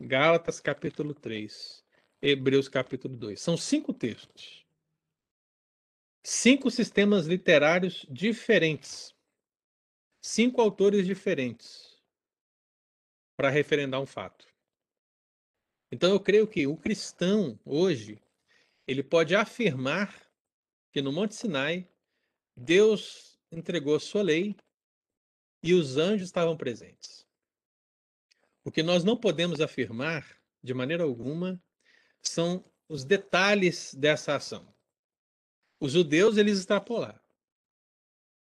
Gálatas capítulo 3. Hebreus capítulo 2. São cinco textos. Cinco sistemas literários diferentes. Cinco autores diferentes para referendar um fato. Então eu creio que o cristão hoje ele pode afirmar que no Monte Sinai Deus entregou sua lei e os anjos estavam presentes. O que nós não podemos afirmar, de maneira alguma, são os detalhes dessa ação. Os judeus, eles extrapolaram.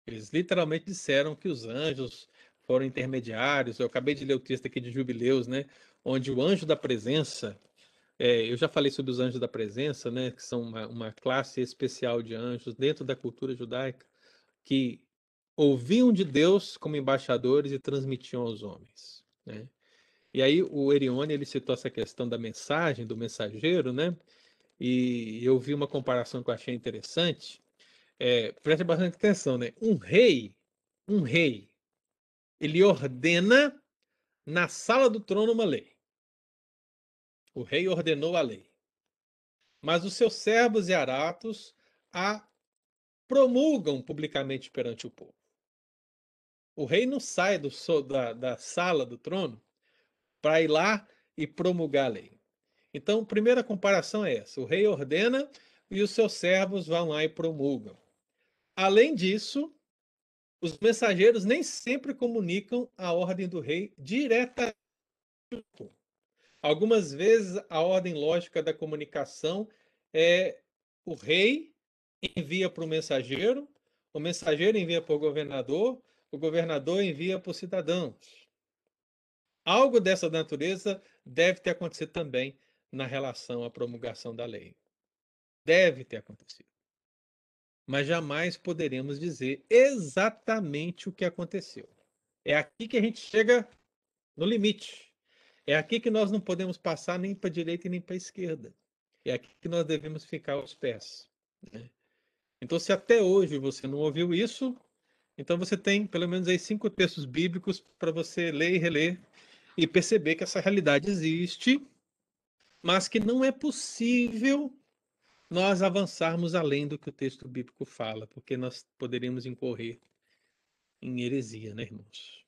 Eles literalmente disseram que os anjos foram intermediários. Eu acabei de ler o texto aqui de Jubileus, né? Onde o anjo da presença, é, eu já falei sobre os anjos da presença, né? Que são uma, uma classe especial de anjos dentro da cultura judaica que ouviam de Deus como embaixadores e transmitiam aos homens. Né? E aí o Erione ele citou essa questão da mensagem, do mensageiro, né? E eu vi uma comparação que eu achei interessante. É, preste bastante atenção, né? Um rei, um rei, ele ordena na sala do trono uma lei. O rei ordenou a lei. Mas os seus servos e aratos a promulgam publicamente perante o povo. O rei não sai do, da, da sala do trono para ir lá e promulgar a lei. Então, primeira comparação é essa: o rei ordena e os seus servos vão lá e promulgam. Além disso, os mensageiros nem sempre comunicam a ordem do rei diretamente. Algumas vezes a ordem lógica da comunicação é o rei envia para o mensageiro, o mensageiro envia para o governador, o governador envia para os cidadãos. Algo dessa natureza deve ter acontecido também na relação à promulgação da lei. Deve ter acontecido. Mas jamais poderemos dizer exatamente o que aconteceu. É aqui que a gente chega no limite. É aqui que nós não podemos passar nem para a direita e nem para a esquerda. É aqui que nós devemos ficar aos pés. Né? Então, se até hoje você não ouviu isso, então você tem pelo menos aí cinco textos bíblicos para você ler e reler e perceber que essa realidade existe, mas que não é possível nós avançarmos além do que o texto bíblico fala, porque nós poderíamos incorrer em heresia, né, irmãos?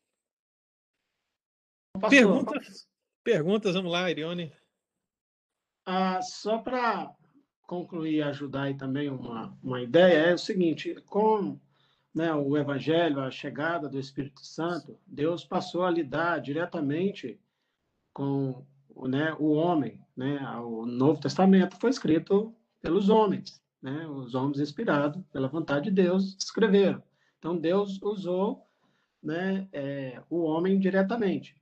Pastor, perguntas, perguntas, vamos lá, Irione. Ah, só para concluir e ajudar aí também uma, uma ideia, é o seguinte, com né, o Evangelho, a chegada do Espírito Santo, Deus passou a lidar diretamente com né, o homem. Né? O Novo Testamento foi escrito pelos homens, né? os homens inspirados pela vontade de Deus escreveram. Então, Deus usou né, é, o homem diretamente.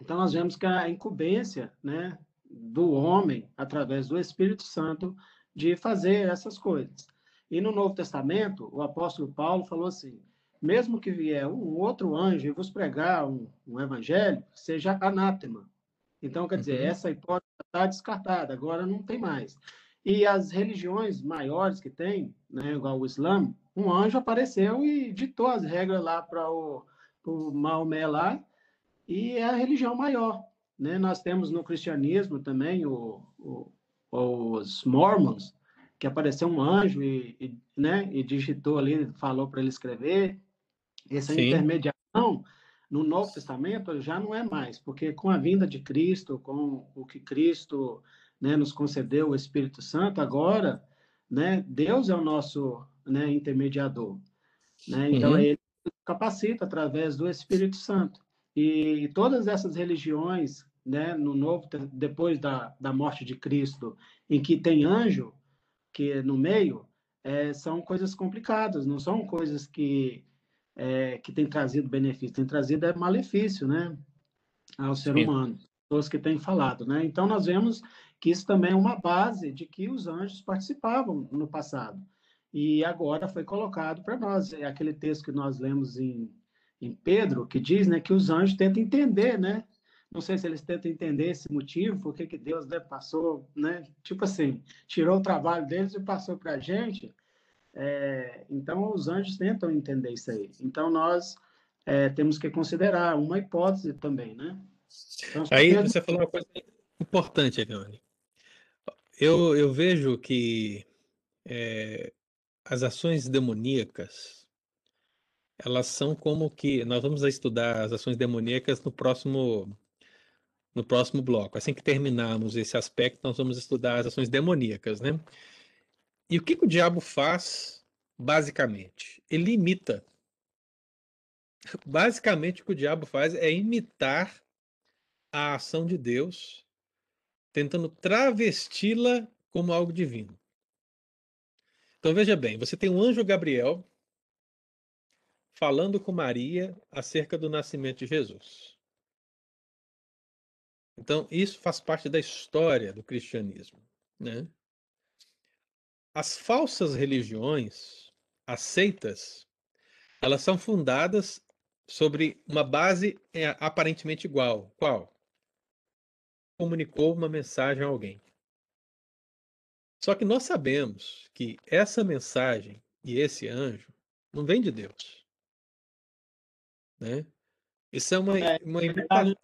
Então, nós vemos que a incumbência né, do homem, através do Espírito Santo, de fazer essas coisas. E no Novo Testamento, o apóstolo Paulo falou assim: mesmo que vier um outro anjo e vos pregar um, um evangelho, seja anátema. Então, quer dizer, uhum. essa hipótese está descartada, agora não tem mais. E as religiões maiores que tem, né, igual o Islã, um anjo apareceu e ditou as regras lá para o, o Maomé lá, e é a religião maior. Né? Nós temos no cristianismo também o, o, os mormons, que apareceu um anjo e, e, né, e digitou ali, falou para ele escrever. Essa Sim. intermediação no Novo Testamento já não é mais, porque com a vinda de Cristo, com o que Cristo né, nos concedeu, o Espírito Santo, agora, né, Deus é o nosso né, intermediador. Né? Então, uhum. ele capacita através do Espírito Santo. E todas essas religiões, né, no novo depois da, da morte de Cristo, em que tem anjo que no meio, é, são coisas complicadas, não são coisas que é, que têm trazido benefício, têm trazido é malefício, né, ao ser Sim. humano, pessoas que têm falado, né? Então nós vemos que isso também é uma base de que os anjos participavam no passado e agora foi colocado para nós. É aquele texto que nós lemos em em Pedro, que diz né, que os anjos tentam entender, né? Não sei se eles tentam entender esse motivo, por que Deus né, passou, né? Tipo assim, tirou o trabalho deles e passou para a gente. É, então, os anjos tentam entender isso aí. Então, nós é, temos que considerar uma hipótese também, né? Então, aí você falou uma coisa importante, Eliane. Eu, eu vejo que é, as ações demoníacas elas são como que nós vamos estudar as ações demoníacas no próximo no próximo bloco. Assim que terminarmos esse aspecto, nós vamos estudar as ações demoníacas, né? E o que, que o diabo faz, basicamente? Ele imita. Basicamente, o que o diabo faz é imitar a ação de Deus, tentando travesti-la como algo divino. Então veja bem, você tem o anjo Gabriel, falando com Maria acerca do nascimento de Jesus. Então, isso faz parte da história do cristianismo. Né? As falsas religiões, as seitas, elas são fundadas sobre uma base é, aparentemente igual. Qual? Comunicou uma mensagem a alguém. Só que nós sabemos que essa mensagem e esse anjo não vem de Deus. Né? Isso é uma, é, uma imitação.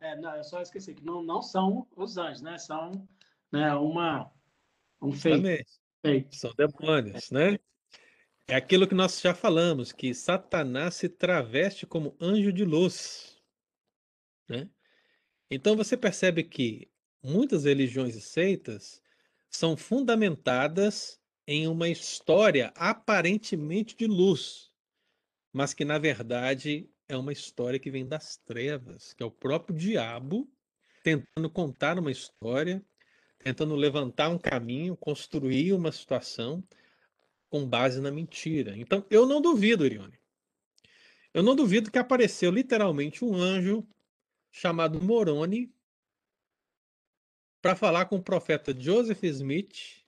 É, não, eu só esqueci que não, não são os anjos, né? São né, uma, um fake. fake. São demônios, né? É aquilo que nós já falamos, que Satanás se traveste como anjo de luz. Né? Então você percebe que muitas religiões e seitas são fundamentadas em uma história aparentemente de luz, mas que na verdade é uma história que vem das trevas, que é o próprio diabo tentando contar uma história, tentando levantar um caminho, construir uma situação com base na mentira. Então, eu não duvido, Irione. Eu não duvido que apareceu literalmente um anjo chamado Moroni para falar com o profeta Joseph Smith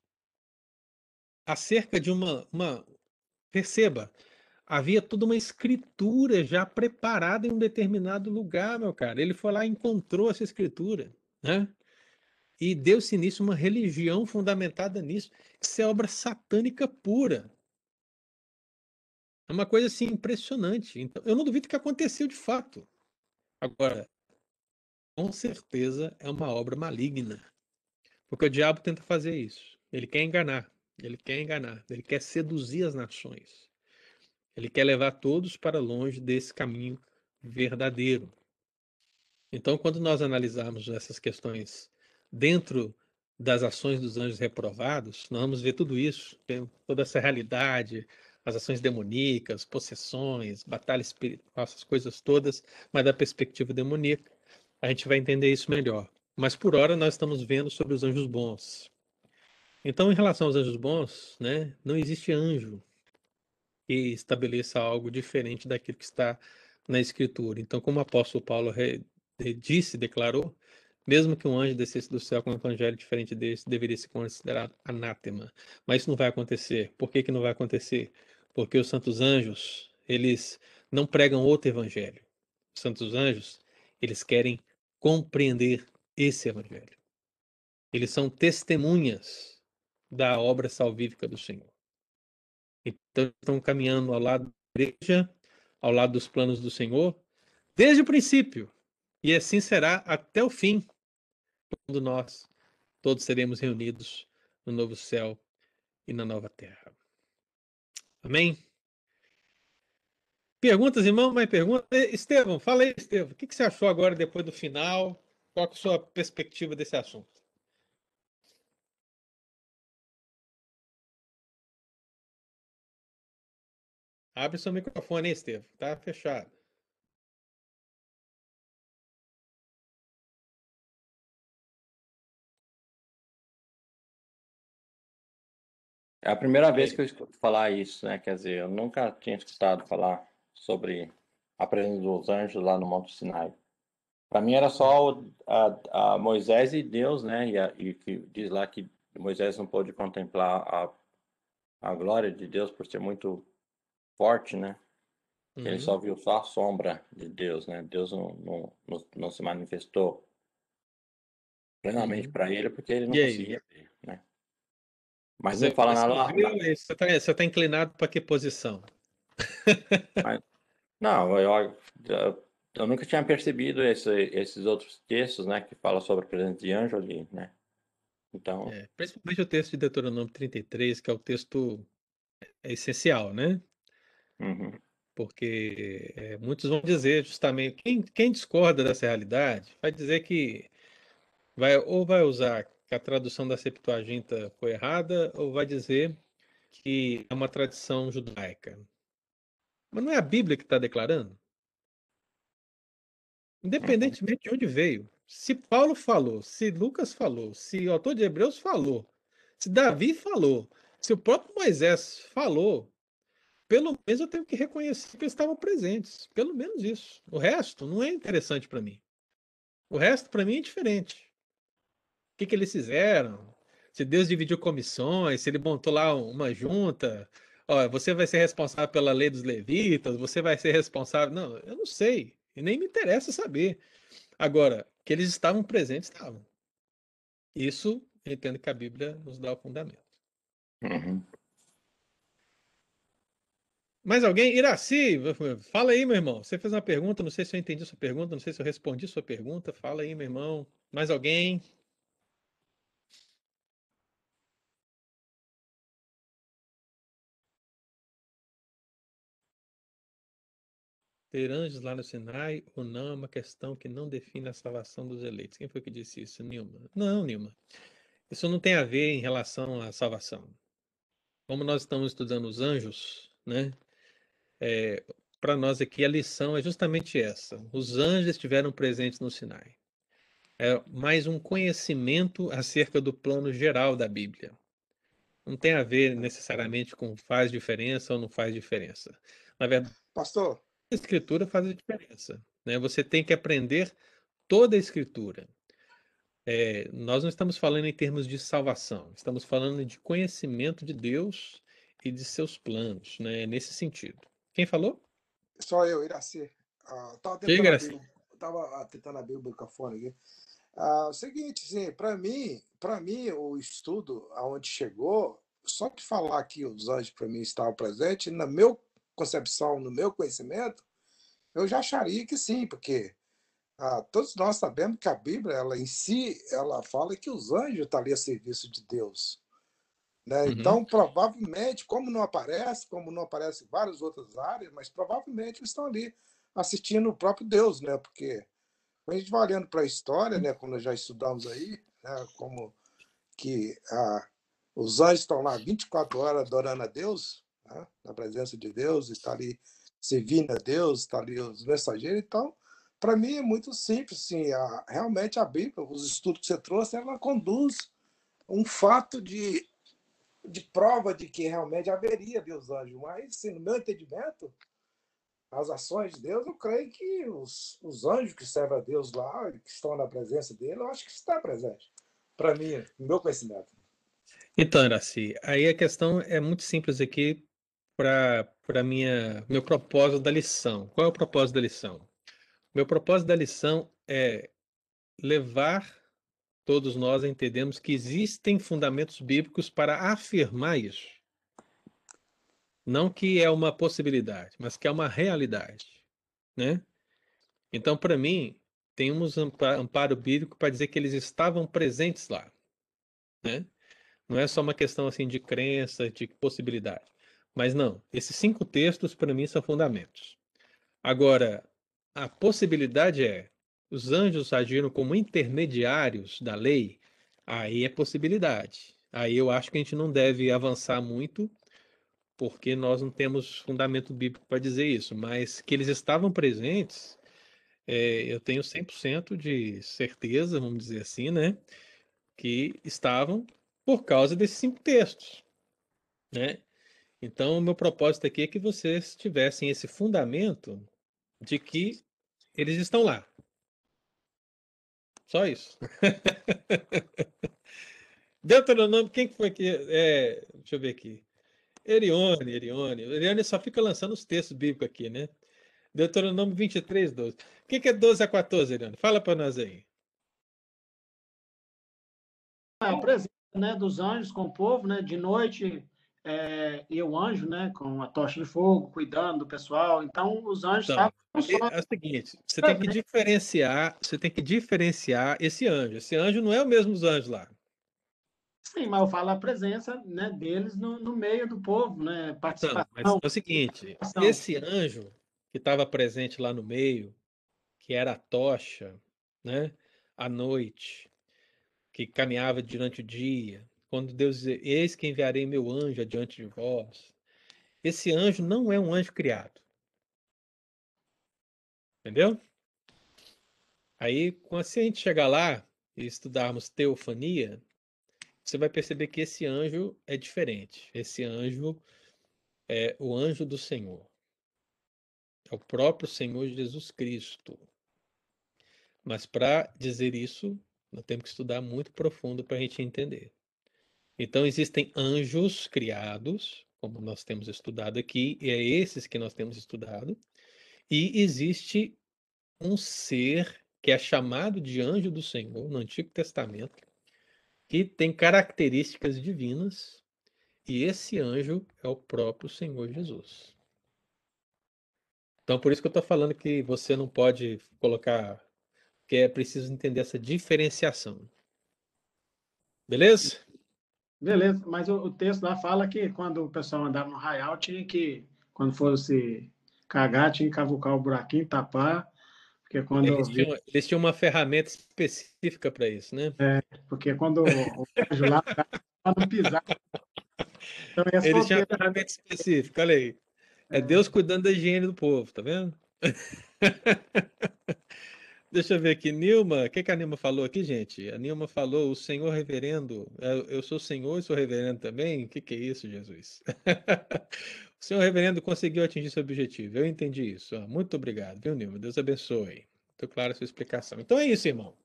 acerca de uma, uma. Perceba, havia toda uma escritura já preparada em um determinado lugar, meu cara. Ele foi lá e encontrou essa escritura, né? E deu-se início uma religião fundamentada nisso. Isso é obra satânica pura. É uma coisa assim impressionante. Então, eu não duvido que aconteceu de fato. Agora, com certeza é uma obra maligna. Porque o diabo tenta fazer isso. Ele quer enganar. Ele quer enganar. Ele quer seduzir as nações. Ele quer levar todos para longe desse caminho verdadeiro. Então, quando nós analisarmos essas questões dentro das ações dos anjos reprovados, nós vamos ver tudo isso, toda essa realidade, as ações demoníacas, possessões, batalha espiritual, essas coisas todas, mas da perspectiva demoníaca, a gente vai entender isso melhor. Mas por hora nós estamos vendo sobre os anjos bons. Então, em relação aos anjos bons, né, não existe anjo que estabeleça algo diferente daquilo que está na Escritura. Então, como o apóstolo Paulo disse, declarou, mesmo que um anjo descesse do céu com um evangelho diferente desse, deveria ser considerado anátema. Mas isso não vai acontecer. Por que, que não vai acontecer? Porque os santos anjos, eles não pregam outro evangelho. Os santos anjos, eles querem compreender esse evangelho. Eles são testemunhas da obra salvífica do Senhor. Então, estão caminhando ao lado da igreja, ao lado dos planos do Senhor, desde o princípio. E assim será até o fim, quando nós todos seremos reunidos no novo céu e na nova terra. Amém? Perguntas, irmão? Mais perguntas? Estevão, fala aí, Estevão. O que você achou agora, depois do final? Qual é a sua perspectiva desse assunto? Abre seu microfone, hein, Estevão. Tá fechado. É a primeira vez que eu escuto falar isso, né? Quer dizer, eu nunca tinha escutado falar sobre a presença dos anjos lá no Monte Sinai. Para mim era só a, a, Moisés e Deus, né? E, a, e que diz lá que Moisés não pôde contemplar a, a glória de Deus por ser muito forte, né? Uhum. Ele só viu só a sombra de Deus, né? Deus não, não, não, não se manifestou plenamente uhum. para ele porque ele não conseguia ver, né? Mas não fala nada lá. Você está você tá inclinado para que posição? Mas, não, eu, eu, eu, nunca tinha percebido esse, esses outros textos, né, que falam sobre a presença de anjo ali, né? Então. É, principalmente o texto de Deuteronômio 33, que é o texto é essencial, né? Uhum. Porque é, muitos vão dizer justamente, quem, quem discorda dessa realidade vai dizer que vai ou vai usar que a tradução da Septuaginta foi errada, ou vai dizer que é uma tradição judaica. Mas não é a Bíblia que está declarando? Independentemente de onde veio. Se Paulo falou, se Lucas falou, se o autor de Hebreus falou, se Davi falou, se o próprio Moisés falou, pelo menos eu tenho que reconhecer que eles estavam presentes. Pelo menos isso. O resto não é interessante para mim. O resto, para mim, é diferente que, que eles fizeram, se Deus dividiu comissões, se ele montou lá uma junta, ó, você vai ser responsável pela lei dos levitas, você vai ser responsável. Não, eu não sei, e nem me interessa saber. Agora, que eles estavam presentes, estavam. Isso eu entendo que a Bíblia nos dá o fundamento. Uhum. Mais alguém? Iraci, fala aí, meu irmão. Você fez uma pergunta, não sei se eu entendi sua pergunta, não sei se eu respondi sua pergunta. Fala aí, meu irmão. Mais alguém? Ter anjos lá no Sinai ou não é uma questão que não define a salvação dos eleitos. Quem foi que disse isso, Nilma? Não, Nilma. Isso não tem a ver em relação à salvação. Como nós estamos estudando os anjos, né? É, Para nós aqui a lição é justamente essa. Os anjos estiveram presentes no Sinai. É mais um conhecimento acerca do plano geral da Bíblia. Não tem a ver necessariamente com faz diferença ou não faz diferença. Na verdade, pastor, escritura faz a diferença. Né? Você tem que aprender toda a escritura. É, nós não estamos falando em termos de salvação, estamos falando de conhecimento de Deus e de seus planos, né? nesse sentido. Quem falou? Só eu, Iraci. Uh, tava tentando, abrir, tava tentando abrir o microfone aqui. Uh, o seguinte, assim, para mim, para mim, o estudo aonde chegou, só de falar que os anjos para mim estavam presentes, na meu concepção, no meu conhecimento, eu já acharia que sim, porque ah, todos nós sabemos que a Bíblia, ela em si, ela fala que os anjos estão ali a serviço de Deus. Né? Uhum. Então, provavelmente, como não aparece, como não aparece em várias outras áreas, mas provavelmente eles estão ali assistindo o próprio Deus, né? Porque quando a gente vai olhando para a história, né, como nós já estudamos aí, né, como que ah, os anjos estão lá 24 horas adorando a Deus, né, na presença de Deus, está ali servindo a Deus, está ali os mensageiros. Então, para mim é muito simples. Assim, a, realmente a Bíblia, os estudos que você trouxe, ela conduz um fato de, de prova de que realmente haveria Deus anjo. Mas, no meu entendimento, as ações de Deus, eu creio que os, os anjos que servem a Deus lá, que estão na presença dele, eu acho que está presente. Para mim, no meu conhecimento. Então, Iraci, aí a questão é muito simples aqui para minha meu propósito da lição. Qual é o propósito da lição? Meu propósito da lição é levar todos nós a entendermos que existem fundamentos bíblicos para afirmar isso. Não que é uma possibilidade, mas que é uma realidade, né? Então, para mim, temos amparo bíblico para dizer que eles estavam presentes lá, né? Não é só uma questão assim de crença, de possibilidade. Mas não, esses cinco textos para mim são fundamentos. Agora, a possibilidade é os anjos agiram como intermediários da lei, aí é possibilidade. Aí eu acho que a gente não deve avançar muito, porque nós não temos fundamento bíblico para dizer isso, mas que eles estavam presentes, é, eu tenho 100% de certeza, vamos dizer assim, né? Que estavam por causa desses cinco textos, né? Então, o meu propósito aqui é que vocês tivessem esse fundamento de que eles estão lá. Só isso. Deuteronômio, quem foi que. É, deixa eu ver aqui. Erione, Erione. Erione só fica lançando os textos bíblicos aqui, né? Deuteronômio 23, 12. O que é 12 a 14, Erione? Fala para nós aí. A presença né, dos anjos com o povo, né? De noite é, e o anjo, né, com a tocha de fogo, cuidando do pessoal. Então, os anjos então, estavam. É o seguinte: você tem que diferenciar, você tem que diferenciar esse anjo. Esse anjo não é o mesmo dos anjos lá. Sim, mas eu falo a presença né, deles no, no meio do povo, né? Participação. Então, mas é o seguinte: esse anjo que estava presente lá no meio, que era a tocha, né? À noite, que caminhava durante o dia, quando Deus diz, eis que enviarei meu anjo adiante de vós. Esse anjo não é um anjo criado. Entendeu? Aí, se a gente chegar lá e estudarmos teofania, você vai perceber que esse anjo é diferente. Esse anjo é o anjo do Senhor. É o próprio Senhor Jesus Cristo. Mas para dizer isso, nós temos que estudar muito profundo para a gente entender. Então, existem anjos criados, como nós temos estudado aqui, e é esses que nós temos estudado, e existe um ser que é chamado de anjo do Senhor no Antigo Testamento, que tem características divinas, e esse anjo é o próprio Senhor Jesus. Então, por isso que eu estou falando que você não pode colocar, que é preciso entender essa diferenciação. Beleza? Beleza, mas o, o, texto lá fala que quando o pessoal andava no raial, tinha que, quando fosse cagar, tinha que cavucar o buraquinho, tapar, porque quando... Eles tinham, eles tinham uma ferramenta específica para isso, né? É, porque quando o anjo lá, não pisar... Então, eles tinham uma ferramenta específica, olha aí. É, é Deus cuidando da higiene do povo, tá vendo? Deixa eu ver aqui, Nilma, o que, que a Nilma falou aqui, gente? A Nilma falou, o senhor reverendo, é, eu sou senhor e sou reverendo também? O que, que é isso, Jesus? o senhor reverendo conseguiu atingir seu objetivo, eu entendi isso. Muito obrigado, viu, Nilma? Deus abençoe. Muito clara a sua explicação. Então é isso, irmão.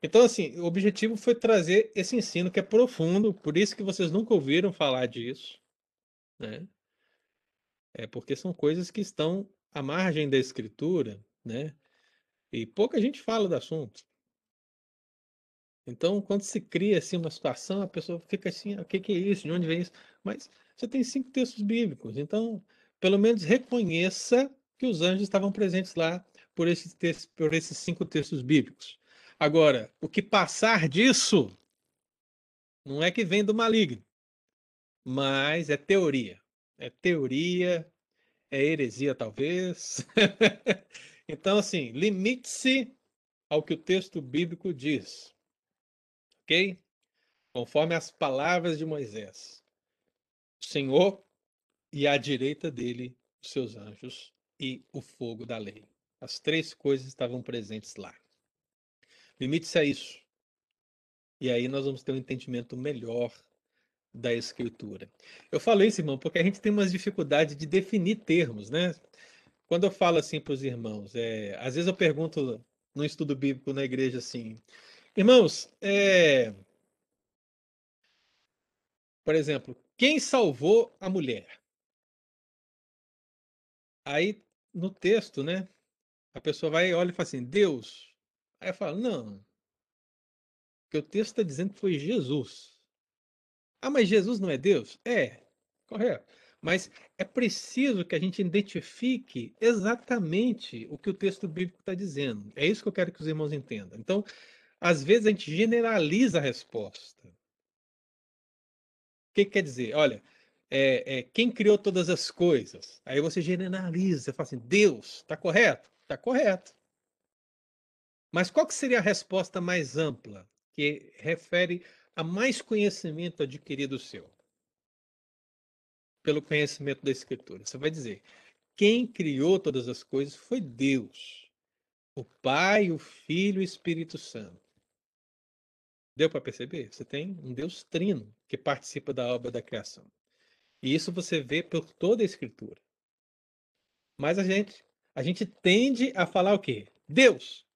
Então, assim, o objetivo foi trazer esse ensino que é profundo, por isso que vocês nunca ouviram falar disso, né? É porque são coisas que estão à margem da escritura, né? E pouca gente fala do assunto. Então, quando se cria assim uma situação, a pessoa fica assim, o que, que é isso? De onde vem isso? Mas você tem cinco textos bíblicos, então, pelo menos reconheça que os anjos estavam presentes lá por esses, por esses cinco textos bíblicos. Agora, o que passar disso não é que vem do maligno, mas é teoria. É teoria, é heresia, talvez. Então, assim, limite-se ao que o texto bíblico diz. Ok? Conforme as palavras de Moisés. O Senhor e à direita dele os seus anjos e o fogo da lei. As três coisas estavam presentes lá. Limite-se a isso. E aí nós vamos ter um entendimento melhor da escritura. Eu falei isso, irmão, porque a gente tem umas dificuldades de definir termos, né? Quando eu falo assim para os irmãos, é, às vezes eu pergunto no estudo bíblico na igreja assim, irmãos, é, por exemplo, quem salvou a mulher? Aí no texto, né? A pessoa vai olha e fala assim, Deus. Aí eu falo, não. Porque o texto está dizendo que foi Jesus. Ah, mas Jesus não é Deus? É, correto. Mas é preciso que a gente identifique exatamente o que o texto bíblico está dizendo. É isso que eu quero que os irmãos entendam. Então, às vezes a gente generaliza a resposta. O que, que quer dizer? Olha, é, é, quem criou todas as coisas? Aí você generaliza, fala assim, Deus, está correto? Está correto. Mas qual que seria a resposta mais ampla, que refere a mais conhecimento adquirido seu? Pelo conhecimento da Escritura. Você vai dizer: quem criou todas as coisas foi Deus, o Pai, o Filho e o Espírito Santo. Deu para perceber? Você tem um Deus trino que participa da obra da criação. E isso você vê por toda a Escritura. Mas a gente, a gente tende a falar o quê? Deus.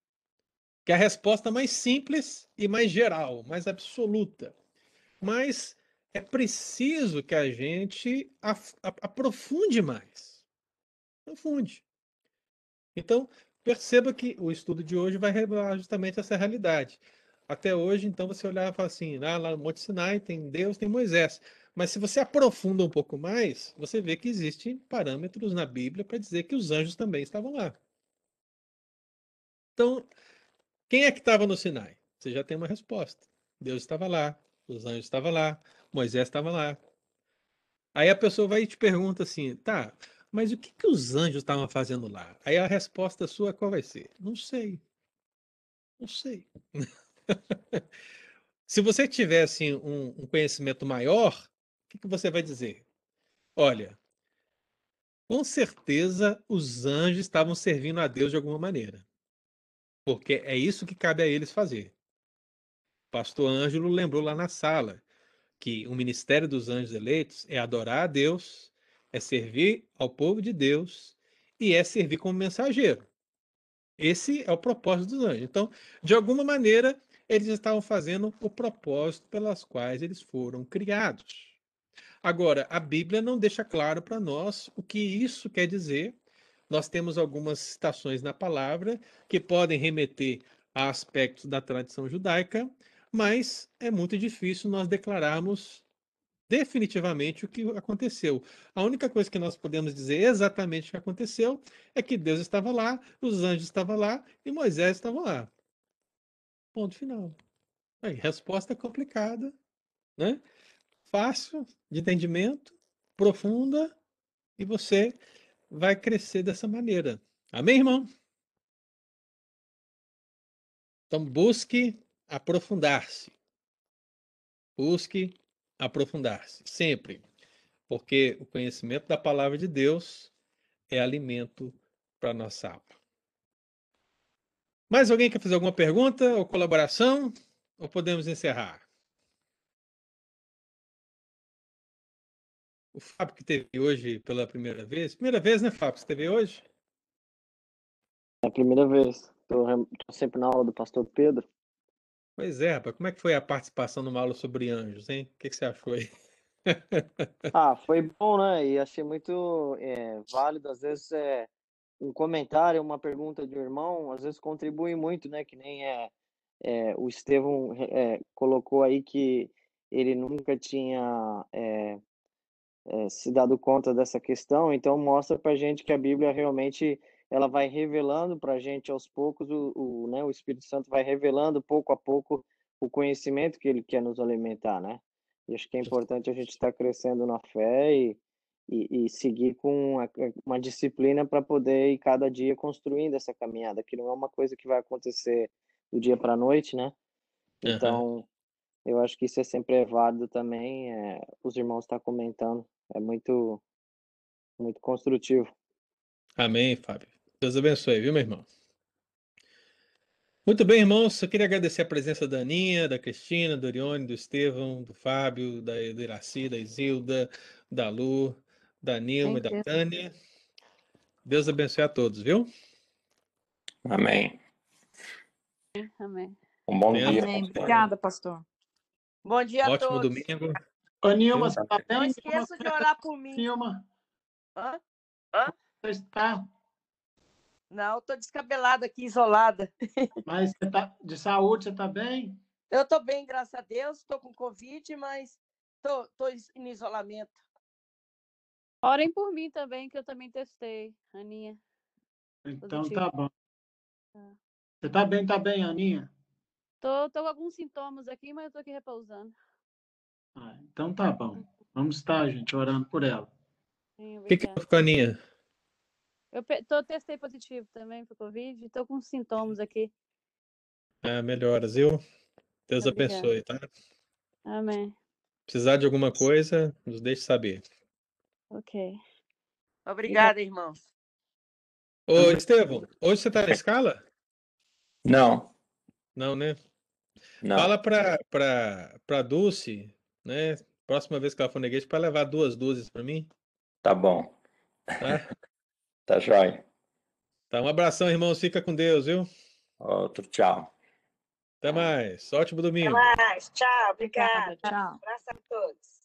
Que é a resposta mais simples e mais geral, mais absoluta. Mas é preciso que a gente aprofunde mais. Aprofunde. Então, perceba que o estudo de hoje vai revelar justamente essa realidade. Até hoje, então, você olhar e falar assim, ah, lá no Monte Sinai tem Deus, tem Moisés. Mas se você aprofunda um pouco mais, você vê que existem parâmetros na Bíblia para dizer que os anjos também estavam lá. Então, quem é que estava no Sinai? Você já tem uma resposta. Deus estava lá, os anjos estavam lá, Moisés estava lá. Aí a pessoa vai e te pergunta assim, tá, mas o que, que os anjos estavam fazendo lá? Aí a resposta sua qual vai ser? Não sei. Não sei. Se você tivesse um, um conhecimento maior, o que, que você vai dizer? Olha, com certeza os anjos estavam servindo a Deus de alguma maneira. Porque é isso que cabe a eles fazer. O pastor Ângelo lembrou lá na sala que o ministério dos anjos eleitos é adorar a Deus, é servir ao povo de Deus e é servir como mensageiro. Esse é o propósito dos anjos. Então, de alguma maneira, eles estavam fazendo o propósito pelas quais eles foram criados. Agora, a Bíblia não deixa claro para nós o que isso quer dizer. Nós temos algumas citações na palavra que podem remeter a aspectos da tradição judaica, mas é muito difícil nós declararmos definitivamente o que aconteceu. A única coisa que nós podemos dizer exatamente o que aconteceu é que Deus estava lá, os anjos estavam lá e Moisés estava lá. Ponto final. Aí, resposta complicada, né? Fácil de entendimento, profunda, e você vai crescer dessa maneira. Amém, irmão? Então, busque aprofundar-se. Busque aprofundar-se, sempre. Porque o conhecimento da palavra de Deus é alimento para nossa alma. Mais alguém quer fazer alguma pergunta ou colaboração? Ou podemos encerrar? O Fábio que teve hoje pela primeira vez. Primeira vez, né, Fábio? Você teve hoje? É a primeira vez. Estou sempre na aula do pastor Pedro. Pois é, rapaz. Como é que foi a participação numa aula sobre anjos, hein? O que, que você achou aí? ah, foi bom, né? E achei muito é, válido. Às vezes é um comentário, uma pergunta de um irmão, às vezes contribui muito, né? Que nem é, é o Estevão é, colocou aí que ele nunca tinha se dado conta dessa questão, então mostra para gente que a Bíblia realmente ela vai revelando para a gente aos poucos, o, o, né, o Espírito Santo vai revelando pouco a pouco o conhecimento que ele quer nos alimentar, né? E acho que é importante a gente estar tá crescendo na fé e, e, e seguir com uma, uma disciplina para poder ir cada dia construindo essa caminhada, que não é uma coisa que vai acontecer do dia para a noite, né? Então, uhum. eu acho que isso é sempre é válido também, é, os irmãos estão tá comentando, é muito, muito construtivo. Amém, Fábio. Deus abençoe, viu, meu irmão? Muito bem, irmãos. Eu queria agradecer a presença da Aninha, da Cristina, do Orione, do Estevão, do Fábio, da Iraci, da Isilda, da Lu, da Nilma e da Tânia. Deus abençoe a todos, viu? Amém. Amém. Um bom dia. Amém. Obrigada, pastor. Bom dia Ótimo a todos. domingo. Ô, Nilma, tá? Não esqueça de orar por mim. Nilma. Hã? Hã? Você está não, estou descabelada aqui, isolada. Mas você tá, de saúde, você está bem? Eu estou bem, graças a Deus. Estou com Covid, mas estou em isolamento. Orem por mim também, que eu também testei, Aninha. Então Positivo. tá bom. Tá. Você está bem, está bem, Aninha? Tô, tô com alguns sintomas aqui, mas estou aqui repousando. Ah, então tá bom. Vamos estar, gente, orando por ela. O que, que é a Aninha? Eu tô, testei positivo também para Covid, estou com sintomas aqui. É, melhoras, viu? Deus Obrigada. abençoe, tá? Amém. Precisar de alguma coisa, nos deixe saber. Ok. Obrigada, irmãos. Ô, Estevão, hoje você está na escala? Não. Não, né? Não. Fala para para Dulce, né? Próxima vez que ela for na igreja, para levar duas dúzias para mim. Tá bom. Tá? Tá jóia. Tá, um abração, irmãos. Fica com Deus, viu? Outro tchau. Até mais. Ótimo domingo. Até mais. Tchau. Obrigada. Tchau. Abraço a todos.